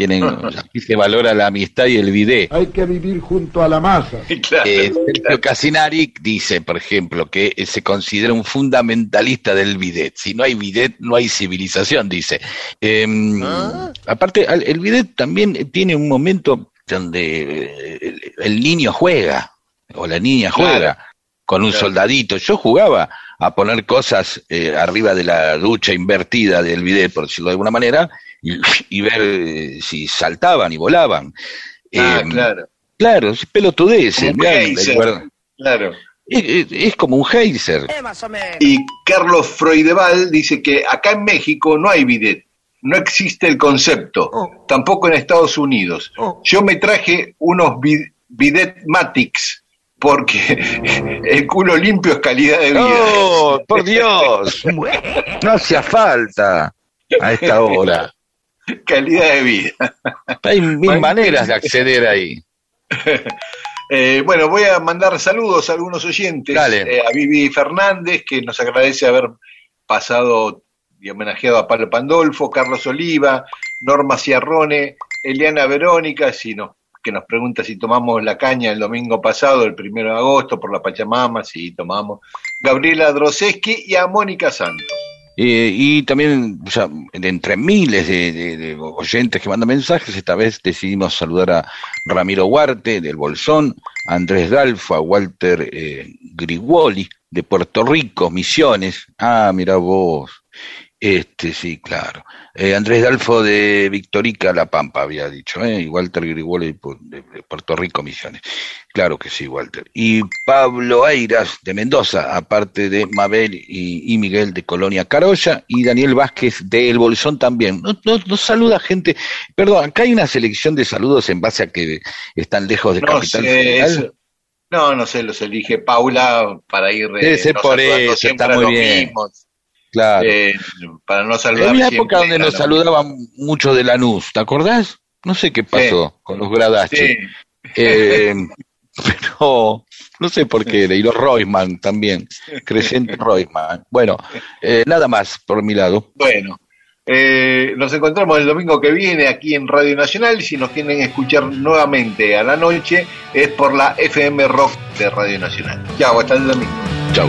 Tienen, [LAUGHS] aquí se valora la amistad y el bidet. Hay que vivir junto a la masa. [LAUGHS] Claro, Eh, Sergio Casinari dice, por ejemplo, que se considera un fundamentalista del bidet. Si no hay bidet, no hay civilización, dice. Eh, Aparte, al- el bidet también tiene un momento donde eh, el, el niño juega, o la niña juega, Claro. con un Claro. soldadito. Yo jugaba a poner cosas eh, arriba de la ducha invertida del bidet, por decirlo de alguna manera, y, y ver eh, si saltaban y volaban. Ah, Eh, claro, Claro, es recuerdo. claro. Es, como un geyser. Y Carlos Freudeval dice que acá en México no hay bidet, no existe el concepto, tampoco en Estados Unidos. Yo me traje unos bi- bidet Matix porque [LAUGHS] el culo limpio es calidad de vida. ¡Oh, por Dios! [LAUGHS] No hacía falta a esta hora. [LAUGHS] calidad de vida. Hay mil maneras de acceder ahí. [LAUGHS] Eh, bueno, voy a mandar saludos a algunos oyentes. Eh, a Vivi Fernández, que nos agradece haber pasado y homenajeado a Pablo Pandolfo, Carlos Oliva, Norma Ciarrone, Eliana Verónica, si que nos pregunta si tomamos la caña el domingo pasado, el primero de agosto, por la Pachamama, si tomamos. Gabriela Droseski y a Mónica Santos. Eh, y también, o sea, entre miles de, oyentes que mandan mensajes, esta vez decidimos saludar a Ramiro Huarte del Bolsón, a Andrés Dalfo, a Walter eh, Grigoli de Puerto Rico, Misiones. Ah, mira vos. Este, sí, claro. Eh, Andrés Dalfo de Victorica, La Pampa, había dicho, ¿eh? y Walter Grigoli de, Pu- de- de Puerto Rico, Misiones. Claro que sí, Walter. Y Pablo Eiras de Mendoza, aparte de Mabel y, y Miguel de Colonia Carolla, y Daniel Vázquez de El Bolsón también. Nos, nos- nos saluda gente. Perdón, acá hay una selección de saludos en base a que están lejos de No Capital sé, no, no sé, los elige Paula para ir eh, Debe ser no por eso, está muy bien. mismos, Claro. eh, para no saludar Era una época donde nos saludaban mucho de Lanús, ¿te acordás? No sé qué pasó con los Gradache. Sí. Eh, [LAUGHS] pero no sé por qué era. Y los Roisman también. Crescente [LAUGHS] Roisman. Bueno, eh, nada más por mi lado. Bueno, eh, nos encontramos el domingo que viene aquí en Radio Nacional. y Si nos quieren escuchar nuevamente a la noche, es por la FM Rock de Radio Nacional. Chao, hasta el domingo. Chau.